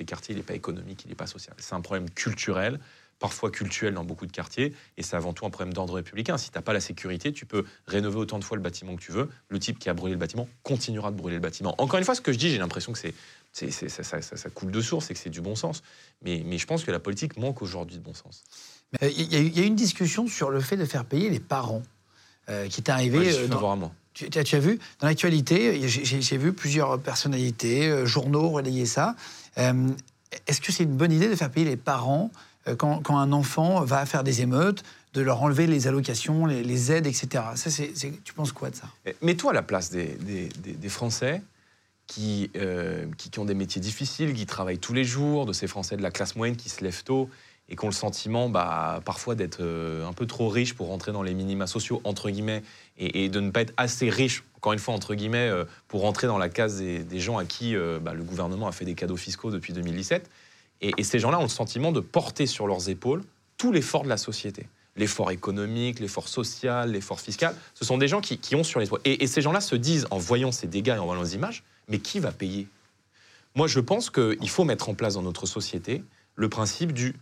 Ces quartiers, il n'est pas économique, il n'est pas social. C'est un problème culturel, parfois culturel dans beaucoup de quartiers, et c'est avant tout un problème d'ordre républicain. Si tu n'as pas la sécurité, tu peux rénover autant de fois le bâtiment que tu veux. Le type qui a brûlé le bâtiment continuera de brûler le bâtiment. Encore une fois, ce que je dis, j'ai l'impression que c'est, c'est- c'est- ça, ça- coule de source et que c'est du bon sens. Mais, mais je pense que la politique manque aujourd'hui de bon sens. Euh, Il y, a eu- une discussion sur le fait de faire payer les parents euh, qui est arrivé. Ouais, je euh, suis dans- favorablement. Tu, tu as, vu, dans l'actualité, j'ai- j'ai vu plusieurs personnalités, euh, journaux relayer ça. Euh, Est-ce que c'est une bonne idée de faire payer les parents euh, quand, quand un enfant va faire des émeutes, de leur enlever les allocations, les, aides, etc. Ça, c'est- tu penses quoi de ça? Eh, Mets-toi à la place des, des- Français euh, qui, qui ont des métiers difficiles, qui travaillent tous les jours, de ces Français de la classe moyenne qui se lèvent tôt et qui ont le sentiment bah, parfois d'être euh, un peu trop riches pour rentrer dans les minima sociaux, entre guillemets, et, de ne pas être assez riches, encore une fois, entre guillemets, euh, pour rentrer dans la case des, gens à qui euh, bah, le gouvernement a fait des cadeaux fiscaux depuis 2017. Et, ces gens-là ont le sentiment de porter sur leurs épaules tout l'effort de la société. L'effort économique, l'effort social, l'effort fiscal. Ce sont des gens qui, qui ont sur les épaules. Et, et ces gens-là se disent, en voyant ces dégâts et en voyant les images, mais qui va payer? Moi, je pense qu'il faut mettre en place dans notre société le principe du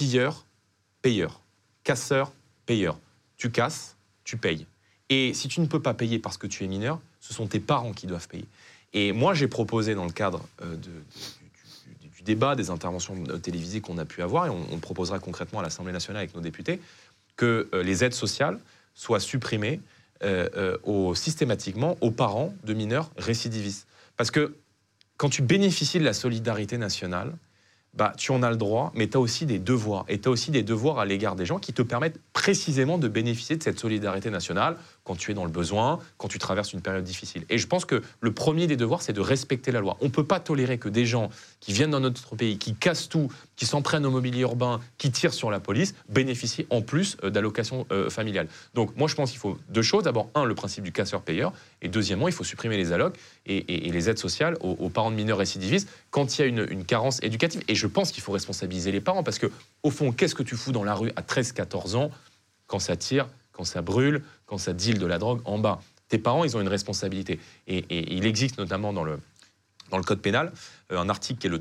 pilleur-payeur. Casseur-payeur. Tu casses, tu payes. Et si tu ne peux pas payer parce que tu es mineur, ce sont tes parents qui doivent payer. Et moi, j'ai proposé dans le cadre euh, du, débat, des interventions euh, télévisées qu'on a pu avoir, et on, proposera concrètement à l'Assemblée nationale avec nos députés, que euh, les aides sociales soient supprimées systématiquement aux parents de mineurs récidivistes. Parce que quand tu bénéficies de la solidarité nationale, bah, tu en as le droit, mais tu as aussi des devoirs. Et tu as aussi des devoirs à l'égard des gens qui te permettent précisément de bénéficier de cette solidarité nationale quand tu es dans le besoin, quand tu traverses une période difficile. Et je pense que le premier des devoirs, c'est de respecter la loi. On ne peut pas tolérer que des gens qui viennent dans notre pays, qui cassent tout, qui s'en prennent au mobilier urbain, qui tirent sur la police, bénéficient en plus euh, d'allocations euh, familiales. Donc moi, je pense qu'il faut deux choses. D'abord, un, le principe du casseur-payeur. Et deuxièmement, il faut supprimer les allocs et, les aides sociales aux, parents de mineurs récidivistes quand il y a une, carence éducative. Et je pense qu'il faut responsabiliser les parents parce que, au fond, qu'est-ce que tu fous dans la rue à 13-14 ans quand ça tire, quand ça brûle, quand ça deal de la drogue en bas? Tes parents, ils ont une responsabilité. Et, et il existe notamment dans le, dans le code pénal euh, un article qui est le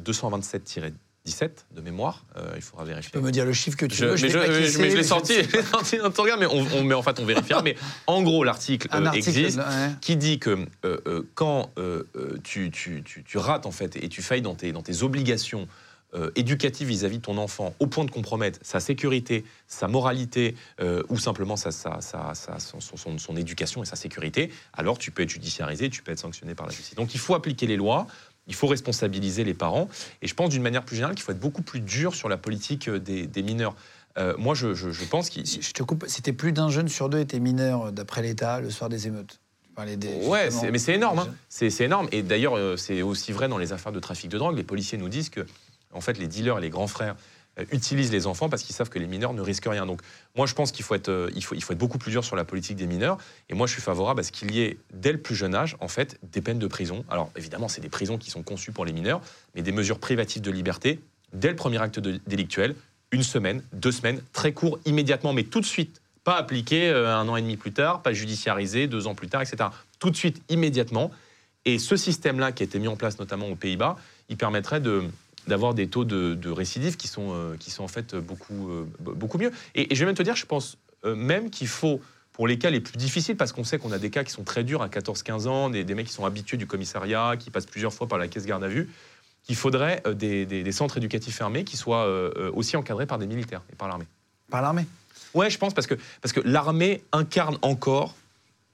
227-17 de mémoire. Euh, il faudra vérifier. Tu peux me dire le chiffre que tu Je, veux mais je, mais je- c'est, mais je l'ai sorti, (laughs) sorti dans ton regard, mais, on, on- mais en fait on vérifiera. Mais en gros, l'article euh, existe ouais. qui dit que euh, euh, quand euh, euh, tu, tu- tu- tu rates en fait et tu failles dans tes, dans tes obligations euh, éducatives vis-à-vis de ton enfant au point de compromettre sa sécurité, sa moralité euh, ou simplement sa, sa- sa- sa- son, son- son- son éducation et sa sécurité, alors tu peux être judiciarisé, tu peux être sanctionné par la justice. Donc il faut appliquer les lois. Il faut responsabiliser les parents. Et je pense d'une manière plus générale qu'il faut être beaucoup plus dur sur la politique euh, des, des mineurs. Euh, moi, je, je- je pense qu'il. Je te coupe, c'était plus d'un jeune sur deux était mineur, euh, d'après l'État, le soir des émeutes. Des- Ouais, c'est- mais c'est énorme. hein. C'est c'est énorme. Et d'ailleurs, c'est aussi vrai dans les affaires de trafic de drogue. Les policiers nous disent que, en fait, les dealers et les grands frères utilisent les enfants parce qu'ils savent que les mineurs ne risquent rien. Donc, moi, je pense qu'il faut être, euh, il faut, il faut être beaucoup plus dur sur la politique des mineurs. Et moi, je suis favorable à ce qu'il y ait, dès le plus jeune âge, en fait, des peines de prison. Alors, évidemment, c'est des prisons qui sont conçues pour les mineurs, mais des mesures privatives de liberté dès le premier acte de- délictuel, une semaine, deux semaines, très court, immédiatement, mais tout de suite. Pas appliqué euh, un an et demi plus tard, pas judiciarisé deux ans plus tard, etc. Tout de suite, immédiatement. Et ce système-là, qui a été mis en place notamment aux Pays-Bas, il permettrait de d'avoir des taux de, de récidive qui sont, euh, qui sont en fait beaucoup, euh, beaucoup mieux. Et, et je vais même te dire, je pense euh, même qu'il faut, pour les cas les plus difficiles, parce qu'on sait qu'on a des cas qui sont très durs à 14-15 ans, des, des mecs qui sont habitués du commissariat, qui passent plusieurs fois par la caisse garde à vue, qu'il faudrait des, des- des centres éducatifs fermés qui soient aussi encadrés par des militaires et par l'armée. Par l'armée. Ouais, je pense parce que, parce que l'armée incarne encore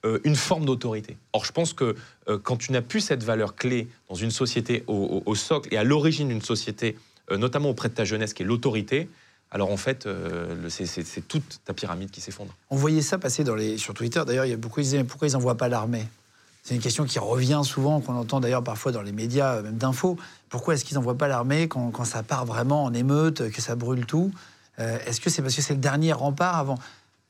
euh, une forme d'autorité. Or, je pense que euh, quand tu n'as plus cette valeur clé dans une société au, socle et à l'origine d'une société, euh, notamment auprès de ta jeunesse, qui est l'autorité, alors en fait, c'est- toute ta pyramide qui s'effondre. On voyait ça passer sur Twitter. D'ailleurs, il y a beaucoup qui disaient pourquoi ils n'envoient pas l'armée? C'est une question qui revient souvent, qu'on entend d'ailleurs parfois dans les médias, même d'infos. Pourquoi est-ce qu'ils n'envoient pas l'armée quand, ça part vraiment en émeute, que ça brûle tout? Est-ce que c'est parce que c'est le dernier rempart avant?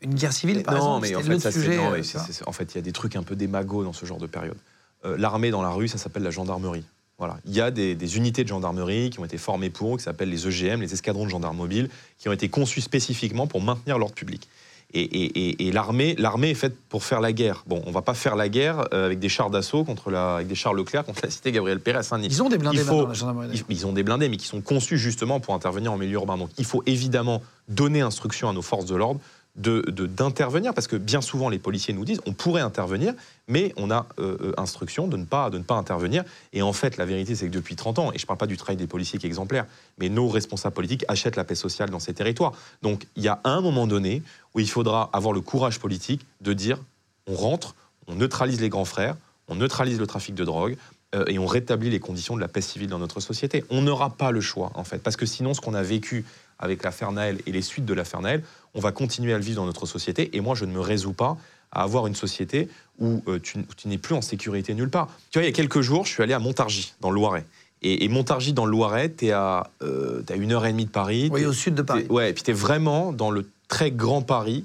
Une guerre civile, par non, exemple mais en fait, ça, sujet, non, euh, mais en fait, il y a des trucs un peu démagos dans ce genre de période. Euh, L'armée dans la rue, ça s'appelle la gendarmerie. Voilà. Il y a des, des unités de gendarmerie qui ont été formées pour, qui s'appellent les EGM, les escadrons de gendarmes mobiles, qui ont été conçus spécifiquement pour maintenir l'ordre public. Et, et- et- et l'armée, l'armée est faite pour faire la guerre. Bon, on va pas faire la guerre euh, avec des chars d'assaut contre la, avec des chars Leclerc contre la cité Gabriel Péret à Saint-Denis. Ils ont des blindés Il faut- maintenant, la gendarmerie. Ils, ils ont des blindés, mais qui sont conçus justement pour intervenir en milieu urbain. Donc il faut évidemment donner instruction à nos forces de l'ordre de- de- d'intervenir, parce que bien souvent les policiers nous disent on pourrait intervenir, mais on a euh, euh, instruction de ne, pas, de ne pas intervenir. Et en fait, la vérité, c'est que depuis 30 ans, et je ne parle pas du travail des policiers qui est exemplaire, mais nos responsables politiques achètent la paix sociale dans ces territoires. Donc il y a un moment donné où il faudra avoir le courage politique de dire on rentre, on neutralise les grands frères, on neutralise le trafic de drogue, euh, et on rétablit les conditions de la paix civile dans notre société. On n'aura pas le choix, en fait, parce que sinon, ce qu'on a vécu avec l'affaire Naël et les suites de l'affaire Naël, on va continuer à le vivre dans notre société. Et moi, je ne me résous pas à avoir une société où euh, tu, où tu n'es plus en sécurité nulle part. Tu vois, il y a quelques jours, je suis allé à Montargis, dans le Loiret. Et, et Montargis, dans le Loiret, t'es à, euh, t'es à une heure et demie de Paris. Oui, T'es- au sud de Paris. T'es- Ouais, et puis tu es vraiment dans le très grand Paris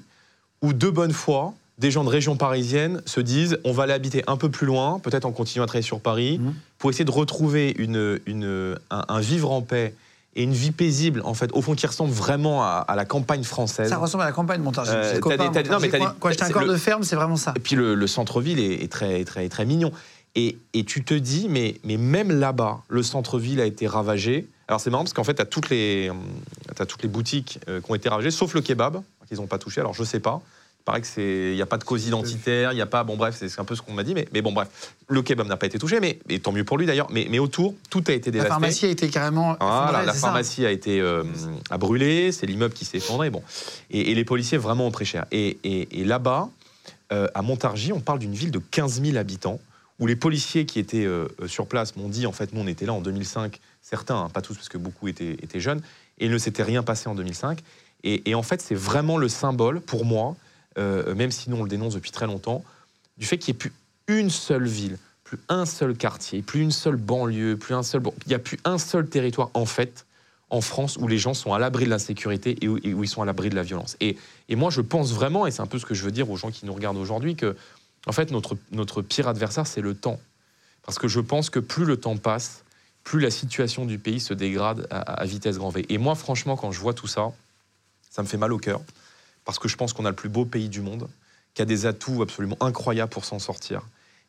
où de bonne foi, des gens de région parisienne se disent on va aller habiter un peu plus loin, peut-être en continuant à travailler sur Paris, Mhm. pour essayer de retrouver une, une- un, un vivre en paix et une vie paisible, en fait, au fond, qui ressemble vraiment à, à la campagne française. Ça ressemble à la campagne Montargis. Euh, des- non, mais des- Quand- Quand j'étais un corps le- de ferme, c'est vraiment ça. Et puis le, le centre-ville est, est très, très, très mignon. Et, et tu te dis, mais, mais même là-bas, le centre-ville a été ravagé. Alors c'est marrant parce qu'en fait, tu as toutes les, t'as toutes les boutiques euh, qui ont été ravagées, sauf le kebab, qu'ils n'ont pas touché. Alors je sais pas. Il paraît qu'il n'y a pas de cause identitaire, il n'y a pas. Bon, bref, c'est un peu ce qu'on m'a dit. Mais, mais bon, bref. Le kebab n'a pas été touché, mais et tant mieux pour lui d'ailleurs. Mais, mais autour, tout a été La dévasté. pharmacie a été carrément. Voilà, effondrée, la pharmacie a été euh, a brûlé, c'est l'immeuble qui s'est effondré. Bon, et, et les policiers vraiment ont pris cher. Et, et- et là-bas, euh, à Montargis, on parle d'une ville de 15 000 habitants où les policiers qui étaient euh, sur place m'ont dit en fait, nous on était là en 2005, certains, hein, pas tous parce que beaucoup étaient, étaient jeunes, et il ne s'était rien passé en 2005. Et, et en fait, c'est vraiment le symbole pour moi, euh, même si nous on le dénonce depuis très longtemps, du fait qu'il n'y ait plus une seule ville, plus un seul quartier, plus une seule banlieue, plus un seul. Il n'y a plus un seul territoire, en fait, en France, où les gens sont à l'abri de l'insécurité et où, ils sont à l'abri de la violence. Et, moi, je pense vraiment, et c'est un peu ce que je veux dire aux gens qui nous regardent aujourd'hui, que, en fait, notre, notre pire adversaire, c'est le temps. Parce que je pense que plus le temps passe, plus la situation du pays se dégrade à, à vitesse grand V. Et moi, franchement, quand je vois tout ça, ça me fait mal au cœur. Parce que je pense qu'on a le plus beau pays du monde, qui a des atouts absolument incroyables pour s'en sortir.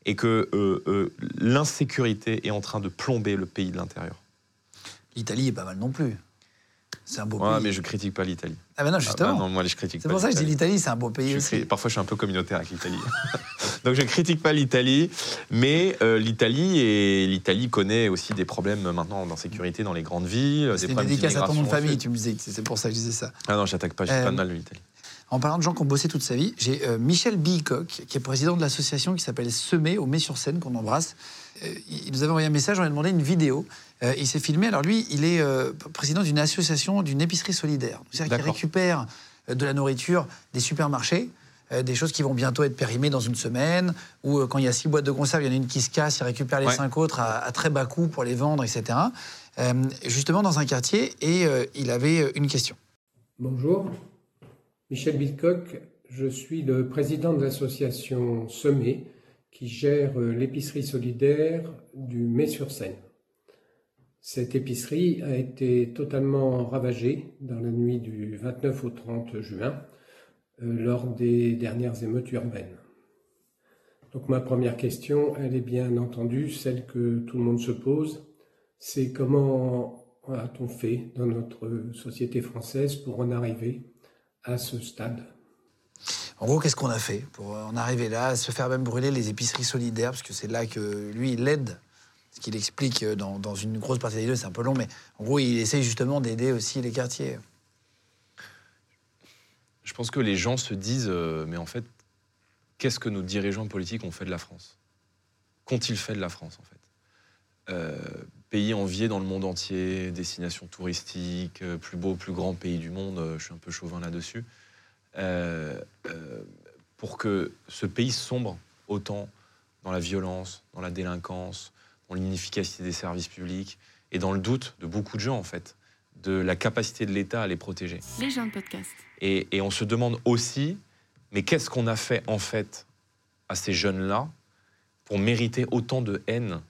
Et que euh, euh, l'insécurité est en train de plomber le pays de l'intérieur. L'Italie est pas mal non plus. C'est un beau Ouais, pays. mais je critique pas l'Italie. Ah ben non, Ah, justement. bah non, moi, je critique c'est pour ça que je dis l'Italie. c'est un beau pays Je aussi. Parfois, je suis un peu communautaire avec l'Italie. (laughs) Donc, je ne critique pas l'Italie, mais euh, l'Italie et l'Italie connaît aussi des problèmes maintenant d'insécurité dans les grandes villes, C'est une dédicace à ton nom de famille, tu me disais. C'est pour ça que je disais ça. Ah non, j'attaque pas, j'ai Euh, pas de mal de l'Italie. En parlant de gens qui ont bossé toute sa vie, j'ai euh, Michel Bilcock, qui est président de l'association qui s'appelle Semer au Mai-sur-Seine, qu'on embrasse. Euh, il nous avait envoyé un message, on lui a demandé une vidéo. Euh, il s'est filmé. Alors lui, il est euh, président d'une association, d'une épicerie solidaire. C'est-à-dire qu'il récupère euh, de la nourriture des supermarchés, euh, des choses qui vont bientôt être périmées dans une semaine, ou euh, quand il y a six boîtes de conserve, il y en a une qui se casse, il récupère les Ouais. cinq autres à, à très bas coût pour les vendre, etc. Euh, justement dans un quartier, et euh, il avait une question. Bonjour, Michel Bilcock, je suis le président de l'association Semer qui gère euh, l'épicerie solidaire du Mai-sur-Seine. Cette épicerie a été totalement ravagée dans la nuit du 29 au 30 juin euh, lors des dernières émeutes urbaines. Donc ma première question, elle est bien entendu celle que tout le monde se pose, c'est comment a-t-on fait dans notre société française pour en arriver à ce stade En gros, qu'est-ce qu'on a fait pour en arriver là, à se faire même brûler les épiceries solidaires, parce que c'est là que lui, il aide. Ce qu'il explique euh, dans, dans une grosse partie des deux, c'est un peu long, mais en gros, il essaye justement d'aider aussi les quartiers. Je pense que les gens se disent, euh, mais en fait, qu'est-ce que nos dirigeants politiques ont fait de la France? Qu'ont-ils fait de la France, en fait? Euh, Pays envié dans le monde entier, destination touristique, euh, plus beau, plus grand pays du monde, euh, je suis un peu chauvin là-dessus. Euh, euh, pour que ce pays sombre autant dans la violence, dans la délinquance, dans l'inefficacité des services publics et dans le doute de beaucoup de gens, en fait, de la capacité de l'État à les protéger. Les gens de podcast. Et, et on se demande aussi, mais qu'est-ce qu'on a fait en fait à ces jeunes-là pour mériter autant de haine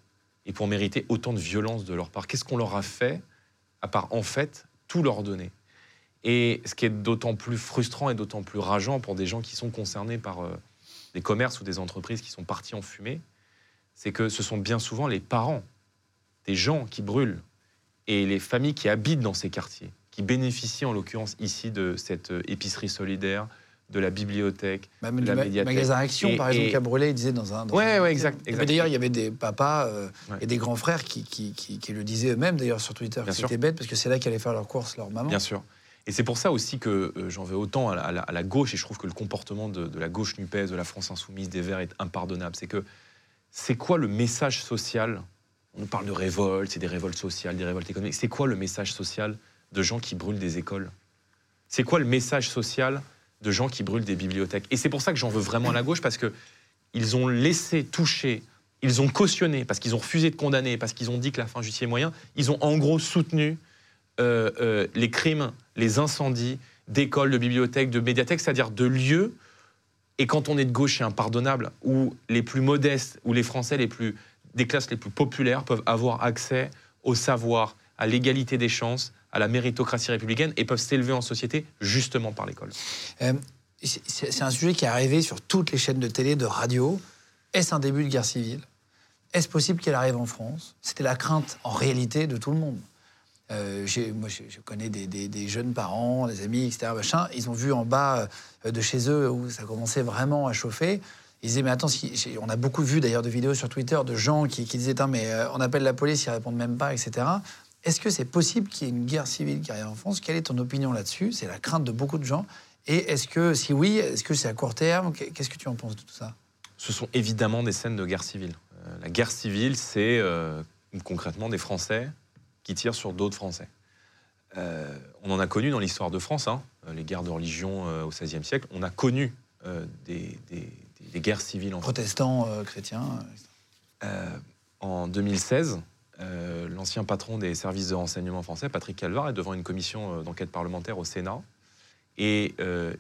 et pour mériter autant de violence de leur part. Qu'est-ce qu'on leur a fait, à part en fait tout leur donner? Et ce qui est d'autant plus frustrant et d'autant plus rageant pour des gens qui sont concernés par euh, des commerces ou des entreprises qui sont partis en fumée, c'est que ce sont bien souvent les parents des gens qui brûlent et les familles qui habitent dans ces quartiers, qui bénéficient en l'occurrence ici de cette euh, épicerie solidaire, de la bibliothèque, Même de du la ma- médiathèque. magasin Action, Et- par exemple, et- qui a brûlé, il disait dans un. dans Ouais, un- ouais, exact, exact. D'ailleurs, il y avait des papas euh, Ouais. et des grands frères qui, qui, qui- qui le disaient eux-mêmes, d'ailleurs, sur Twitter, que c'était bête parce que c'est là qu'allaient faire leurs courses, leur maman. Bien sûr. Et c'est pour ça aussi que euh, j'en veux autant à la, à la- à la gauche, et je trouve que le comportement de, de la gauche NUPES, de la France Insoumise, des Verts est impardonnable. C'est que c'est quoi le message social? On nous parle de révolte, c'est des révoltes sociales, des révoltes économiques. C'est quoi le message social de gens qui brûlent des écoles? C'est quoi le message social de gens qui brûlent des bibliothèques. Et c'est pour ça que j'en veux vraiment à la gauche, parce que ils ont laissé toucher, ils ont cautionné, parce qu'ils ont refusé de condamner, parce qu'ils ont dit que la fin justifiait les moyens, ils ont en gros soutenu euh, euh, les crimes, les incendies d'écoles, de bibliothèques, de médiathèques, c'est-à-dire de lieux, et quand on est de gauche, c'est impardonnable, où les plus modestes, où les Français les plus, des classes les plus populaires peuvent avoir accès au savoir, à l'égalité des chances, à la méritocratie républicaine, et peuvent s'élever en société justement par l'école. Euh, c'est un sujet qui est arrivé sur toutes les chaînes de télé, de radio. Est-ce un début de guerre civile? Est-ce possible qu'elle arrive en France? C'était la crainte, en réalité, de tout le monde. Euh, moi, je, connais des, jeunes parents, des amis, etc. Machin, ils ont vu en bas euh, de chez eux où ça commençait vraiment à chauffer. Ils disaient, mais attends, on a beaucoup vu d'ailleurs de vidéos sur Twitter de gens qui, disaient, mais on appelle la police, ils répondent même pas, etc. Est-ce que c'est possible qu'il y ait une guerre civile qui arrive en France? Quelle est ton opinion là-dessus? C'est la crainte de beaucoup de gens. Et est-ce que, si oui, est-ce que c'est à court terme? Qu'est-ce que tu en penses de tout ça? Ce sont évidemment des scènes de guerre civile. Euh, la guerre civile, c'est euh, concrètement des Français qui tirent sur d'autres Français. Euh, on en a connu dans l'histoire de France, hein, les guerres de religion au XVIe siècle. On a connu des, des- des guerres civiles en France. Protestants, euh, chrétiens etc. En 2016, euh, l'ancien patron des services de renseignement français, Patrick Calvar, est devant une commission euh, d'enquête parlementaire au Sénat. Et euh,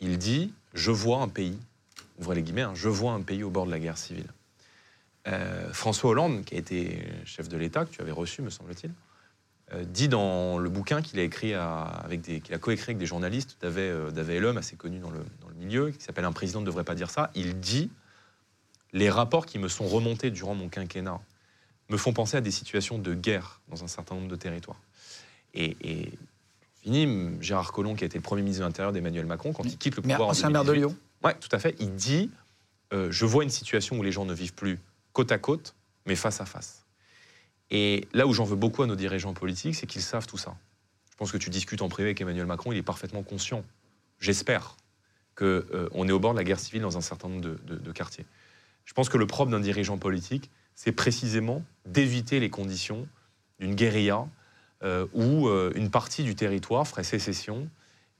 il dit Je vois un pays, ouvrez les guillemets, hein, je vois un pays au bord de la guerre civile. François Hollande, qui a été chef de l'État, que tu avais reçu, me semble-t-il, dit dans le bouquin qu'il a écrit avec des, qu'il coécrit avec des journalistes Elhomme, assez connu dans le milieu, qui s'appelle Un président ne devrait pas dire ça. Il dit les rapports qui me sont remontés durant mon quinquennat me font penser à des situations de guerre dans un certain nombre de territoires. Et, et fini, Gérard Collomb, qui a été le Premier ministre de l'Intérieur d'Emmanuel Macron, quand il quitte le pouvoir en ancien maire de 2018, Lyon. Ouais, tout à fait. Il dit euh, Je vois une situation où les gens ne vivent plus côte à côte, mais face à face. Et là où j'en veux beaucoup à nos dirigeants politiques, c'est qu'ils savent tout ça. Je pense que tu discutes en privé avec Emmanuel Macron, il est parfaitement conscient, j'espère, qu'on est au bord de la guerre civile dans un certain nombre de, de- de quartiers. Je pense que le propre d'un dirigeant politique, c'est précisément d'éviter les conditions d'une guérilla euh, où euh, une partie du territoire ferait sécession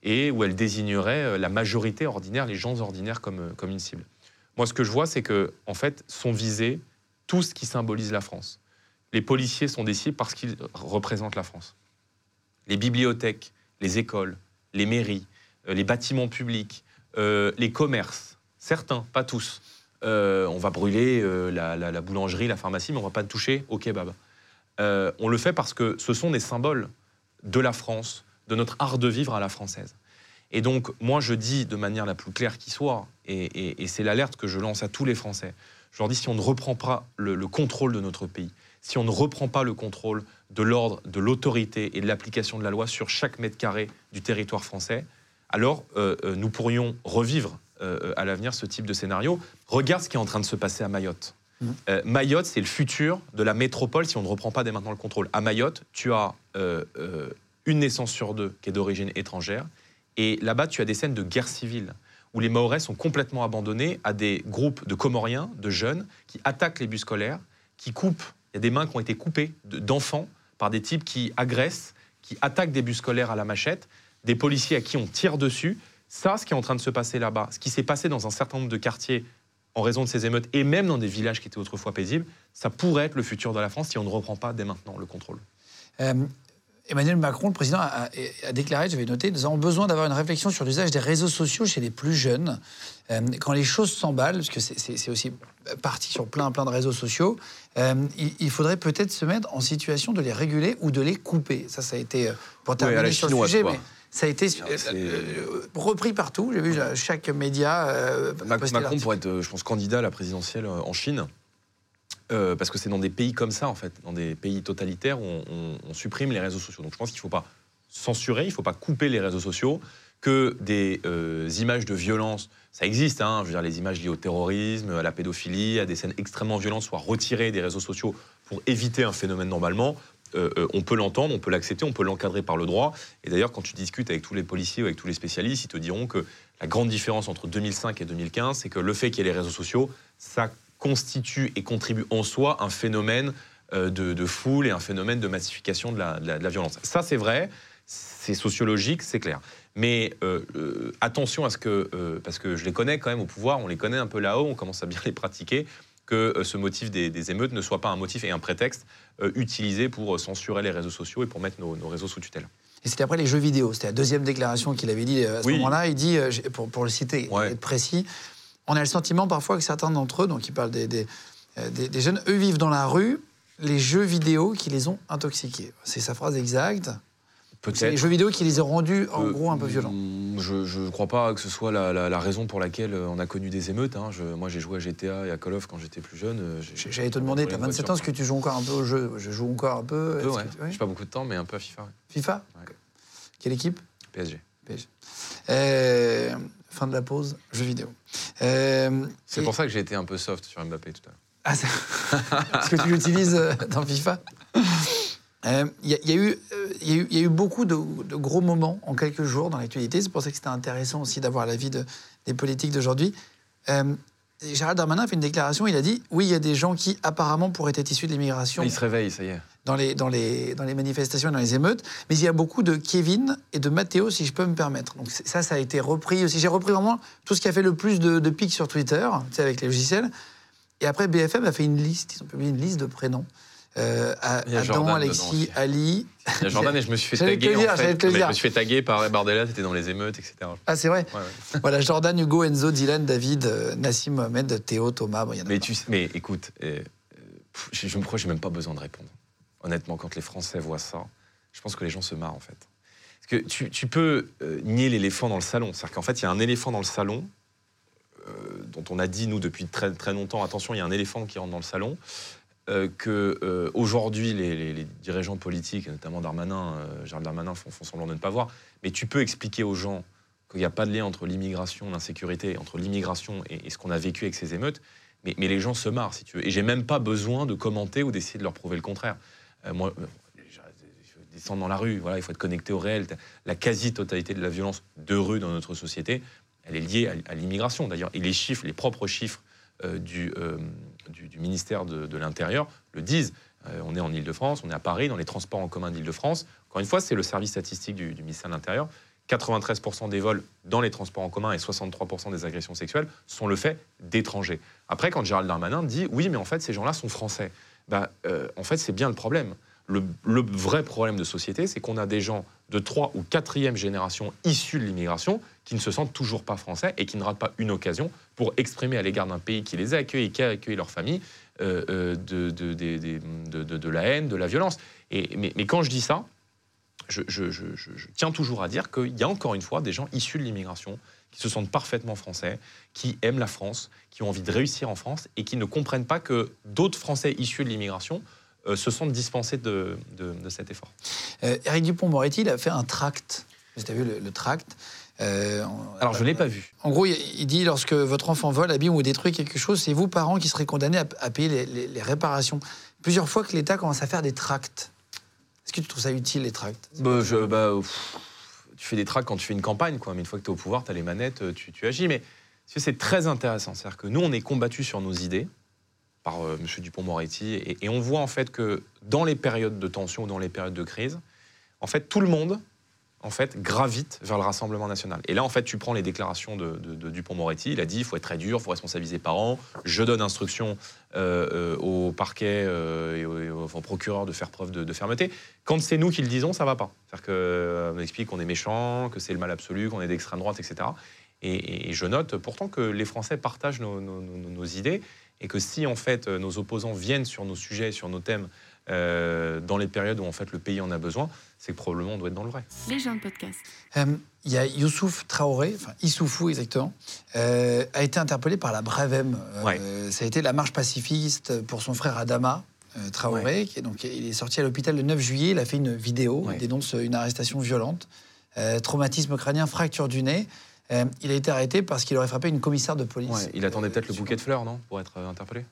et où elle désignerait euh, la majorité ordinaire, les gens ordinaires comme, comme une cible. Moi, ce que je vois, c'est que, en fait, sont visés tout ce qui symbolise la France. Les policiers sont des cibles parce qu'ils représentent la France. Les bibliothèques, les écoles, les mairies, les bâtiments publics, les commerces, certains, pas tous. Euh, on va brûler euh, la, la- la boulangerie, la pharmacie, mais on ne va pas toucher au kebab. Euh, on le fait parce que ce sont des symboles de la France, de notre art de vivre à la française. Et donc, moi, je dis de manière la plus claire qui soit, et, c'est l'alerte que je lance à tous les Français, je leur dis, si on ne reprend pas le, le contrôle de notre pays, si on ne reprend pas le contrôle de l'ordre, de l'autorité et de l'application de la loi sur chaque mètre carré du territoire français, alors nous pourrions revivre euh, à l'avenir ce type de scénario. Regarde ce qui est en train de se passer à Mayotte. Euh, Mayotte, c'est le futur de la métropole si on ne reprend pas dès maintenant le contrôle. À Mayotte, tu as euh, euh, une naissance sur deux qui est d'origine étrangère. Et là-bas, tu as des scènes de guerre civile où les Mahorais sont complètement abandonnés à des groupes de Comoriens, de jeunes, qui attaquent les bus scolaires, qui coupent. Il y a des mains qui ont été coupées de- d'enfants par des types qui agressent, qui attaquent des bus scolaires à la machette, des policiers à qui on tire dessus. Ça, ce qui est en train de se passer là-bas, ce qui s'est passé dans un certain nombre de quartiers en raison de ces émeutes, et même dans des villages qui étaient autrefois paisibles, ça pourrait être le futur de la France si on ne reprend pas dès maintenant le contrôle. Euh, Emmanuel Macron, le président, a, a déclaré, j'avais noté, nous avons besoin d'avoir une réflexion sur l'usage des réseaux sociaux chez les plus jeunes. Euh, quand les choses s'emballent, parce que c'est aussi parti sur plein, plein de réseaux sociaux, euh, il, il faudrait peut-être se mettre en situation de les réguler ou de les couper. Ça, ça a été, pour terminer sur le sujet, quoi. mais ça a été euh, euh, repris partout. J'ai vu euh, chaque média euh, Macron pourrait être, je pense, candidat à la présidentielle en Chine. Euh, parce que c'est dans des pays comme ça, en fait, dans des pays totalitaires où on, on- on supprime les réseaux sociaux. Donc je pense qu'il ne faut pas censurer, il ne faut pas couper les réseaux sociaux, que des euh, images de violence, ça existe, hein, je veux dire, les images liées au terrorisme, à la pédophilie, à des scènes extrêmement violentes soient retirées des réseaux sociaux pour éviter un phénomène normalement. Euh, euh, on peut l'entendre, on peut l'accepter, on peut l'encadrer par le droit. Et d'ailleurs, quand tu discutes avec tous les policiers ou avec tous les spécialistes, ils te diront que la grande différence entre 2005 et 2015, c'est que le fait qu'il y ait les réseaux sociaux, ça constitue et contribue en soi un phénomène euh, de, foule et un phénomène de massification de la, violence. Ça, c'est vrai, c'est sociologique, c'est clair. Mais attention à ce que, parce que je les connais quand même au pouvoir, on les connaît un peu là-haut, on commence à bien les pratiquer, que ce motif des, émeutes ne soit pas un motif et un prétexte utilisé pour euh, censurer les réseaux sociaux et pour mettre nos, nos réseaux sous tutelle. Et c'était après les jeux vidéo. C'était la deuxième déclaration qu'il avait dit euh, à ce Oui. moment-là. Il dit, euh, pour, pour le citer, Ouais. être précis, on a le sentiment parfois que certains d'entre eux, donc il parle des, des, euh, des- des jeunes, eux vivent dans la rue les jeux vidéo qui les ont intoxiqués. C'est sa phrase exacte. Les jeux vidéo qui les ont rendus, en Euh, gros, un peu violents. mm, Je ne crois pas que ce soit la, la- la raison pour laquelle euh, on a connu des émeutes. hein. Je- moi, j'ai joué à GTA et à Call of quand j'étais plus jeune. euh, j'ai- J'allais te demander, tu as volé une 27 ans, est-ce que tu joues encore un peu au jeu? Je joue encore un peu. Un peu, ouais. tu-. J'ai pas beaucoup de temps, mais un peu à FIFA. ouais. FIFA? Ouais. Quelle équipe? PSG. PSG. Euh, fin de la pause, jeux vidéo. Euh, C'est et- pour ça que j'ai été un peu soft sur Mbappé tout à l'heure. Ah, (laughs) Parce que tu l'utilises dans FIFA Euh, y, il y a eu, il y, a eu- il y a eu beaucoup de, de gros moments en quelques jours dans l'actualité. C'est pour ça que c'était intéressant aussi d'avoir l'avis de, des politiques d'aujourd'hui. Euh, Gérald Darmanin a fait une déclaration. Il a dit Oui, il y a des gens qui apparemment pourraient être issus de l'immigration Il se réveille, ça y est. dans les, dans, les, dans les manifestations dans les émeutes. Mais il y a beaucoup de Kevin et de Mathéo, si je peux me permettre. Donc ça, ça a été repris aussi. J'ai repris vraiment tout ce qui a fait le plus de, de pics sur Twitter, tu sais, avec les logiciels. Et après, BFM a fait une liste, ils ont publié une liste de prénoms. Euh, Adam, Jordan Alexis. Ali. Il y a Jordan et je me suis fait (laughs) taguer dire, en fait. dire. Je me suis fait taguer par Bardella, t'étais dans les émeutes, etc. Ah, c'est vrai Ouais, ouais. (laughs) Voilà, Jordan, Hugo, Enzo, Dylan, David, euh, Nassim, Mohamed, Théo, Thomas. Bon, il y en a Mais, tu, sais- mais écoute, euh, euh, pff, je, je me crois que j'ai même pas besoin de répondre. Honnêtement, quand les Français voient ça, je pense que les gens se marrent en fait. Parce que tu, tu peux euh, nier l'éléphant dans le salon. C'est-à-dire qu'en fait, il y a un éléphant dans le salon dont on a dit, nous, depuis très, très longtemps, attention, il y a un éléphant qui rentre dans le salon. Euh, que euh, aujourd'hui les, dirigeants politiques, notamment Darmanin, euh, Gérald Darmanin, font, font semblant de ne pas voir. Mais tu peux expliquer aux gens qu'il n'y a pas de lien entre l'immigration, l'insécurité, entre l'immigration et, ce qu'on a vécu avec ces émeutes. Mais, les gens se marrent, si tu veux. Et j'ai même pas besoin de commenter ou d'essayer de leur prouver le contraire. Euh, moi, euh, je- descendre dans la rue, voilà, il faut être connecté au réel. La quasi-totalité de la violence de rue dans notre société, elle est liée à, l'immigration d'ailleurs. Et les chiffres, les propres chiffres du, du, ministère de, l'Intérieur le disent. Euh, on est en Ile-de-France, on est à Paris, dans les transports en commun d'Ile-de-France. Encore une fois, c'est le service statistique du, du ministère de l'Intérieur. 93% des vols dans les transports en commun et 63% des agressions sexuelles sont le fait d'étrangers. Après, quand Gérald Darmanin dit oui, mais en fait, ces gens-là sont français, bah, euh, en fait, c'est bien le problème. Le, le vrai problème de société, c'est qu'on a des gens de 3 ou 4e génération issus de l'immigration qui ne se sentent toujours pas français et qui ne ratent pas une occasion pour exprimer à l'égard d'un pays qui les a accueillis qui a accueilli leur famille euh, euh, de, de, la haine, de la violence. Et, mais, quand je dis ça, je, tiens toujours à dire qu'il y a encore une fois des gens issus de l'immigration qui se sentent parfaitement français, qui aiment la France, qui ont envie de réussir en France et qui ne comprennent pas que d'autres Français issus de l'immigration euh, se sentent dispensés de, de- cet effort. Éric Dupont-Moretti, il a fait un tract. Tu as vu le tract Euh, Alors je ne l'ai pas vu. En gros, il, dit lorsque votre enfant vole, abîme ou détruit quelque chose, c'est vous, parents, qui serez condamnés à, à payer les, les- les réparations. Plusieurs fois que l'État commence à faire des tracts. Est-ce que tu trouves ça utile, les tracts? Bah, je- bah, pff, tu fais des tracts quand tu fais une campagne, quoi. mais une fois que tu es au pouvoir, tu as les manettes, euh, tu, tu agis. Mais c'est très intéressant. C'est-à-dire que nous, on est combattus sur nos idées par euh, M. Dupont-Moretti, et, et on voit en fait que dans les périodes de tension ou dans les périodes de crise, en fait, tout le monde en fait, gravite vers le Rassemblement national. Et là, en fait, tu prends les déclarations de, Dupont-Moretti. Il a dit il faut être très dur, il faut responsabiliser par an. Je donne instruction euh, euh, au parquet euh, et au, procureur de faire preuve de, fermeté. Quand c'est nous qui le disons, ça va pas. C'est-à-dire qu'on explique qu'on est méchant, que c'est le mal absolu, qu'on est d'extrême droite, etc. Et, je note pourtant que les Français partagent nos, idées et que si, en fait, nos opposants viennent sur nos sujets, sur nos thèmes, euh, dans les périodes où en fait le pays en a besoin, c'est que probablement on doit être dans le vrai. Les gens de podcast. Euh, il y a Youssouf Traoré, enfin Issoufou exactement, euh, a été interpellé par la Brevem. ça a été la marche pacifiste pour son frère Adama. Traoré, qui est, donc, il est sorti à l'hôpital le 9 juillet, il a fait une vidéo, il dénonce une arrestation violente, traumatisme crânien, fracture du nez. il a été arrêté parce qu'il aurait frappé une commissaire de police. il attendait peut-être le bouquet de fleurs, non Pour être interpellé?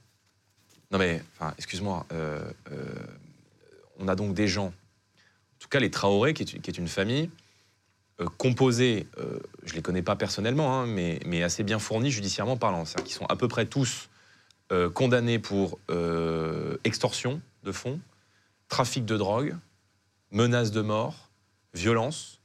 Non mais, excuse-moi, euh, euh, on a donc des gens, en tout cas les Traoré, qui est, une famille euh, composée, je ne les connais pas personnellement, hein, mais, assez bien fournie judiciairement parlant, c'est-à-dire qu'ils sont à peu près tous condamnés pour extorsion de fonds, trafic de drogue, menace de mort, violence.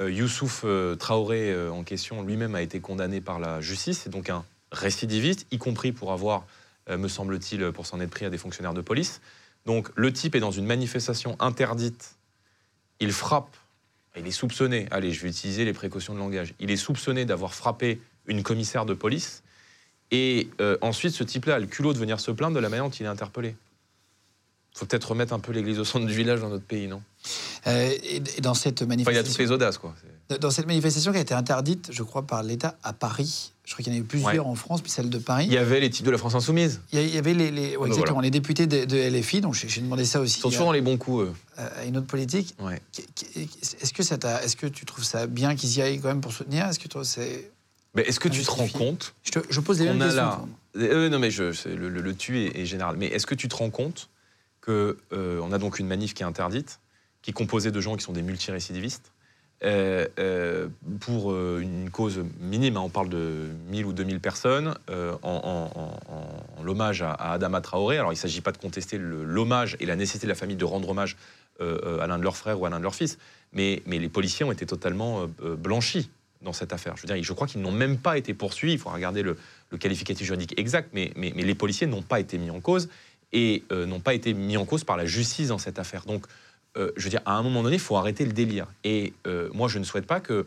Youssouf Traoré en question lui-même a été condamné par la justice, c'est donc un récidiviste, y compris pour avoir me semble-t-il, pour s'en être pris à des fonctionnaires de police. Donc le type est dans une manifestation interdite, il frappe, il est soupçonné, allez, je vais utiliser les précautions de langage, il est soupçonné d'avoir frappé une commissaire de police, et euh, ensuite ce type-là a le culot de venir se plaindre de la manière dont il est interpellé. Il faut peut-être remettre un peu l'église au centre du village dans notre pays, non? Euh, et, dans cette manifestation... il y a toutes les audaces, quoi. Dans cette manifestation qui a été interdite, je crois, par l'État à Paris, je crois qu'il y en a eu plusieurs en France, puis celle de Paris. Il y avait les types de la France Insoumise. Il y avait les, les, ah, bah les députés de, LFI, donc j'ai demandé ça aussi. Ils sont toujours dans les bons coups, eux. À une autre politique. Est-ce que, ça est que tu trouves ça bien qu'ils y aillent quand même pour soutenir? Est-ce que c'est. est-ce que tu te rends compte? Je, je, pose des mêmes questions. Euh, non, mais je, le, le, tu est, général. Mais est-ce que tu te rends compte qu'on euh, on a donc une manif qui est interdite, qui est composée de gens qui sont des multirécidivistes euh, euh, pour euh, une cause minime, hein, on parle de 1000 ou 2000 personnes, en, l'hommage à, Adama Traoré. Alors il ne s'agit pas de contester l'hommage et la nécessité de la famille de rendre hommage à l'un de leurs frères ou à l'un de leurs fils, mais, les policiers ont été totalement blanchis dans cette affaire. Je veux dire, je crois qu'ils n'ont même pas été poursuivis, il faut regarder le, qualificatif juridique exact, mais, mais les policiers n'ont pas été mis en cause et n'ont pas été mis en cause par la justice dans cette affaire. Donc euh, je veux dire, à un moment donné, il faut arrêter le délire. Et euh, moi, je ne souhaite pas que,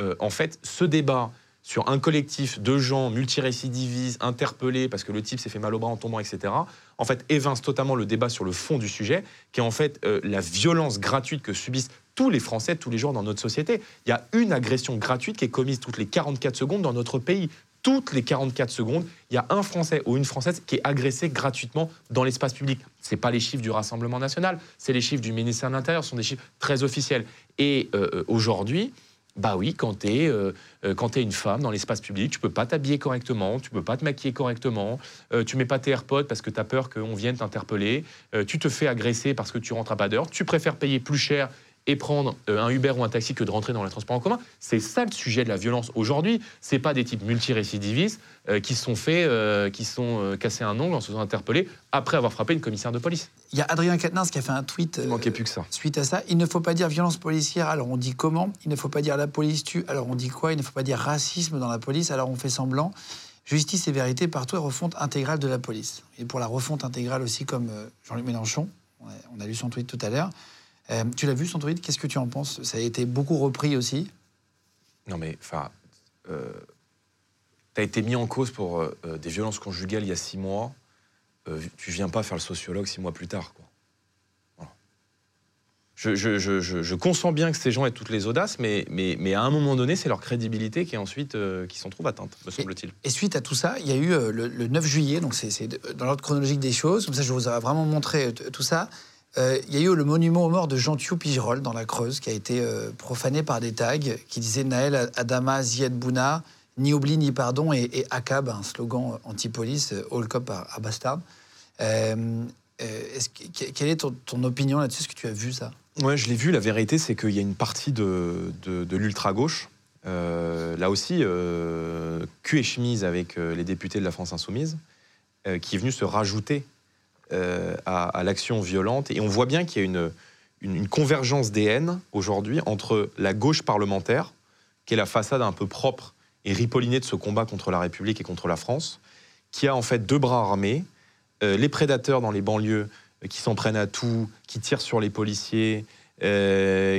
euh, en fait, ce débat sur un collectif de gens multirécidivistes, interpellés parce que le type s'est fait mal au bras en tombant, etc., en fait, évince totalement le débat sur le fond du sujet, qui est en fait la violence gratuite que subissent tous les Français tous les jours dans notre société. Il y a une agression gratuite qui est commise toutes les 44 secondes dans notre pays toutes les 44 secondes, il y a un Français ou une Française qui est agressé gratuitement dans l'espace public. Ce pas les chiffres du Rassemblement national, c'est les chiffres du ministère de l'Intérieur, ce sont des chiffres très officiels. Et euh, euh, aujourd'hui, bah oui, quand tu es, euh, es, une femme dans l'espace public, tu peux pas t'habiller correctement, tu peux pas te maquiller correctement, tu mets pas tes AirPods parce que tu as peur qu'on vienne t'interpeller, tu te fais agresser parce que tu rentres à pas d'heure, tu préfères payer plus cher et prendre euh, un Uber ou un taxi que de rentrer dans les transports en commun. C'est ça le sujet de la violence aujourd'hui. C'est pas des types multirécidivistes euh, qui sont faits, euh, qui sont cassés un ongle en se faisant interpeller après avoir frappé une commissaire de police. Il y a Adrien Quatennens qui a fait un tweet plus que ça. suite à ça. Il ne faut pas dire violence policière, alors on dit comment Il ne faut pas dire la police tue, alors on dit quoi Il ne faut pas dire racisme dans la police, alors on fait semblant. Justice et vérité partout et refonte intégrale de la police. Et pour la refonte intégrale aussi, comme Jean-Luc Mélenchon, on a lu son tweet tout à l'heure. Euh, tu l'as vu tweet Qu'est-ce que tu en penses? Ça a été beaucoup repris aussi? Non mais, enfin, euh, tu as été mis en cause pour euh, des violences conjugales il y a six mois. tu viens pas faire le sociologue six mois plus tard, quoi. Je, je, je, je, consens bien que ces gens aient toutes les audaces, mais, mais, mais à un moment donné, c'est leur crédibilité qui, ensuite, qui s'en trouve atteinte, me semble-t-il. Et, suite à tout ça, il y a eu le, 9 juillet, donc c'est dans l'ordre chronologique des choses, comme ça je vous ai vraiment montré tout ça. Euh, il y a eu le monument aux morts de Jean Thiou-Pigerol dans la Creuse, qui a été euh, profané par des tags qui disaient Naël Adama Zied Bouna, ni oubli ni pardon, et, et ACAB, un slogan anti-police, euh, all cop à, Bastard. quelle est ton, opinion là-dessus? Est-ce que tu as vu ça? Ouais, je l'ai vu. La vérité, c'est qu'il y a une partie de, de, l'ultra-gauche, là aussi, cul et chemise avec les députés de la France Insoumise, qui est venu se rajouter euh, à, l'action violente. Et on voit bien qu'il y a une, convergence des haines aujourd'hui entre la gauche parlementaire, qui est la façade un peu propre et ripollinée de ce combat contre la République et contre la France, qui a en fait deux bras armés, euh, les prédateurs dans les banlieues euh, qui s'en prennent à tout, qui tirent sur les policiers,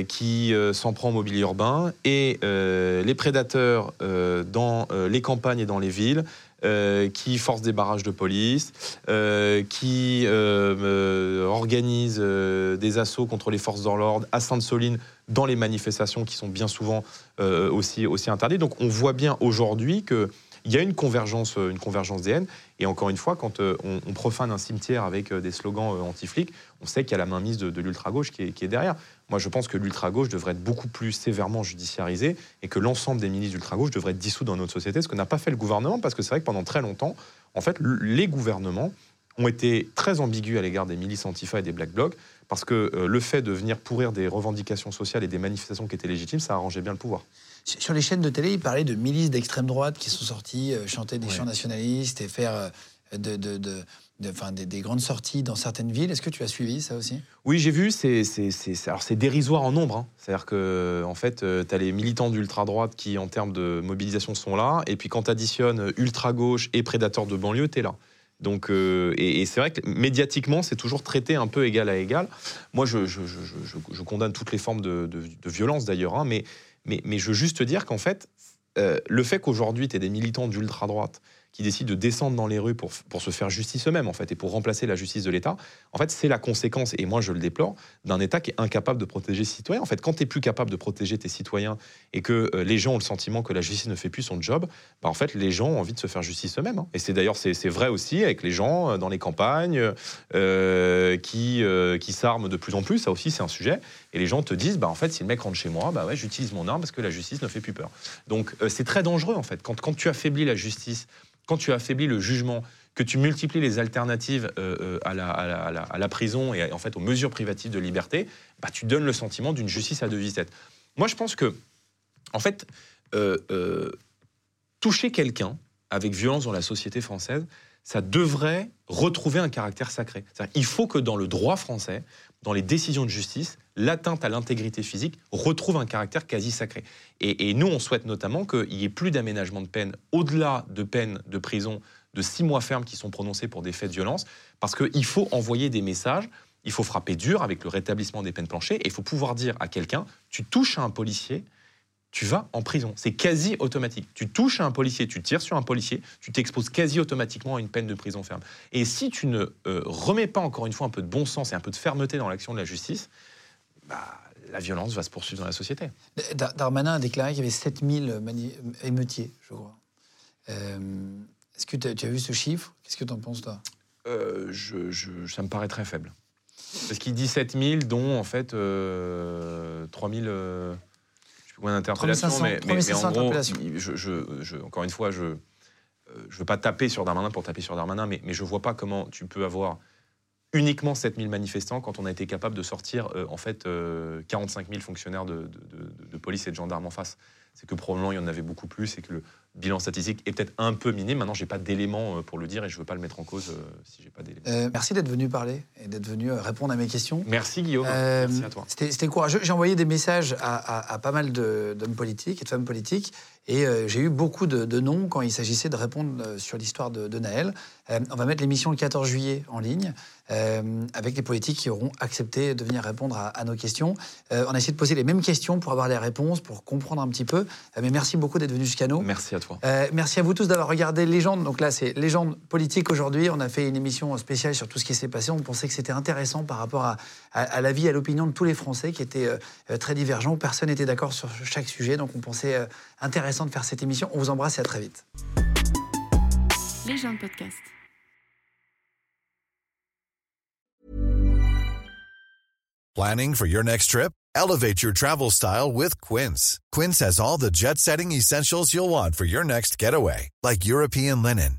qui s'en prend au mobilier urbain, et les prédateurs dans les campagnes et dans les villes, qui forcent des barrages de police, qui organisent des assauts contre les forces de l'ordre à Sainte-Soline dans les manifestations qui sont bien souvent aussi, aussi interdites. Donc on voit bien aujourd'hui que il y a une convergence, euh, une convergence des haines. Et encore une fois, quand euh, on, profane un cimetière avec euh, des slogans anti-flics, on sait qu'il y a la mainmise de, de l'ultra-gauche qui, est, derrière. Moi, je pense que l'ultra-gauche devrait être beaucoup plus sévèrement judiciarisée et que l'ensemble des milices d'ultra-gauche devraient être dissous dans notre société, ce que n'a pas fait le gouvernement, parce que c'est vrai que pendant très longtemps, en fait, les gouvernements ont été très ambigus à l'égard des milices antifa et des black blocs, parce que le fait de venir pourrir des revendications sociales et des manifestations qui étaient légitimes, ça arrangeait bien le pouvoir. Sur les chaînes de télé, il parlait de milices d'extrême droite qui sont sorties euh, chanter des chants nationalistes et faire euh, de, de, enfin, des, grandes sorties dans certaines villes. Est-ce que tu as suivi ça aussi? Oui, j'ai vu. C'est, alors c'est dérisoire en nombre. Hein. C'est-à-dire que en fait, euh, tu as les militants d'ultra-droite qui, en termes de mobilisation, sont là. Et puis quand tu additionnes ultra-gauche et prédateurs de banlieue, tu es là. Donc, et, c'est vrai que médiatiquement, c'est toujours traité un peu égal à égal. Moi, je, je, je, condamne toutes les formes de, violence d'ailleurs, hein, mais mais, je veux juste te dire qu'en fait, euh, le fait qu'aujourd'hui, tu aies des militants d'ultra-droite qui décident de descendre dans les rues pour, pour se faire justice eux-mêmes, en fait, et pour remplacer la justice de l'État, en fait, c'est la conséquence, et moi je le déplore, d'un État qui est incapable de protéger ses citoyens. En fait, quand tu n'es plus capable de protéger tes citoyens et que euh, les gens ont le sentiment que la justice ne fait plus son job, bah, en fait, les gens ont envie de se faire justice eux-mêmes. Hein. Et c'est d'ailleurs, c'est vrai aussi avec les gens euh, dans les campagnes euh, qui, qui s'arment de plus en plus, ça aussi c'est un sujet, et les gens te disent, bah, en fait, si le mec rentre chez moi, bah ouais, j'utilise mon arme parce que la justice ne fait plus peur. Donc c'est très dangereux, en fait. Quand, quand tu affaiblis la justice, quand tu affaiblis le jugement, que tu multiplies les alternatives euh, euh, à, la, prison et en fait aux mesures privatives de liberté, bah, tu donnes le sentiment d'une justice à deux vitesses. Moi, je pense que, en fait, euh, toucher quelqu'un avec violence dans la société française, ça devrait retrouver un caractère sacré. Il faut que dans le droit français, dans les décisions de justice, l'atteinte à l'intégrité physique retrouve un caractère quasi sacré. Et, nous, on souhaite notamment qu'il n'y ait plus d'aménagement de peine au-delà de peines de prison de six mois fermes qui sont prononcées pour des faits de violence, parce qu'il faut envoyer des messages, il faut frapper dur avec le rétablissement des peines planchées, et il faut pouvoir dire à quelqu'un, tu touches à un policier, tu vas en prison. C'est quasi automatique. Tu touches à un policier, tu tires sur un policier, tu t'exposes quasi automatiquement à une peine de prison ferme. Et si tu ne euh, remets pas encore une fois un peu de bon sens et un peu de fermeté dans l'action de la justice, bah, la violence va se poursuivre dans la société. Darmanin a déclaré qu'il y avait 7000 émeutiers, je crois. Euh, est-ce que tu as, vu ce chiffre? Qu'est-ce que tu en penses, toi? Euh, je, Ça me paraît très faible. Parce qu'il dit 7000, dont en fait 3000 point d'interpellation, mais, mais, en gros, je, encore une fois, je ne euh, veux pas taper sur Darmanin pour taper sur Darmanin, mais, mais je vois pas comment tu peux avoir uniquement 7000 manifestants quand on a été capable de sortir euh, en fait 45 euh, 000 fonctionnaires de, de, police et de gendarmes en face. C'est que probablement il y en avait beaucoup plus et que le, bilan statistique est peut-être un peu minime. Maintenant, j'ai pas d'éléments euh, pour le dire et je veux pas le mettre en cause euh, si j'ai pas d'éléments. Euh, merci d'être venu parler et d'être venu répondre à mes questions. Merci Guillaume. merci à toi. C'était courageux. J'ai envoyé des messages à, pas mal d'hommes politiques et de femmes politiques et j'ai eu beaucoup de, noms quand il s'agissait de répondre sur l'histoire de, de, Naël. on va mettre l'émission le 14 juillet en ligne avec les politiques qui auront accepté de venir répondre à, nos questions. on a essayé de poser les mêmes questions pour avoir les réponses, pour comprendre un petit peu. mais merci beaucoup d'être venu jusqu'à nous. Merci à euh, merci à vous tous d'avoir regardé Légende. Donc là, c'est Légende politique aujourd'hui. On a fait une émission spéciale sur tout ce qui s'est passé. On pensait que c'était intéressant par rapport à, à, la vie, à l'opinion de tous les Français qui étaient euh, très divergents. Personne n'était d'accord sur chaque sujet. Donc on pensait euh, intéressant de faire cette émission. On vous embrasse et à très vite. Légende podcast. Planning for your next trip? Elevate your travel style with Quince. Quince has all the jet setting essentials you'll want for your next getaway, like European linen,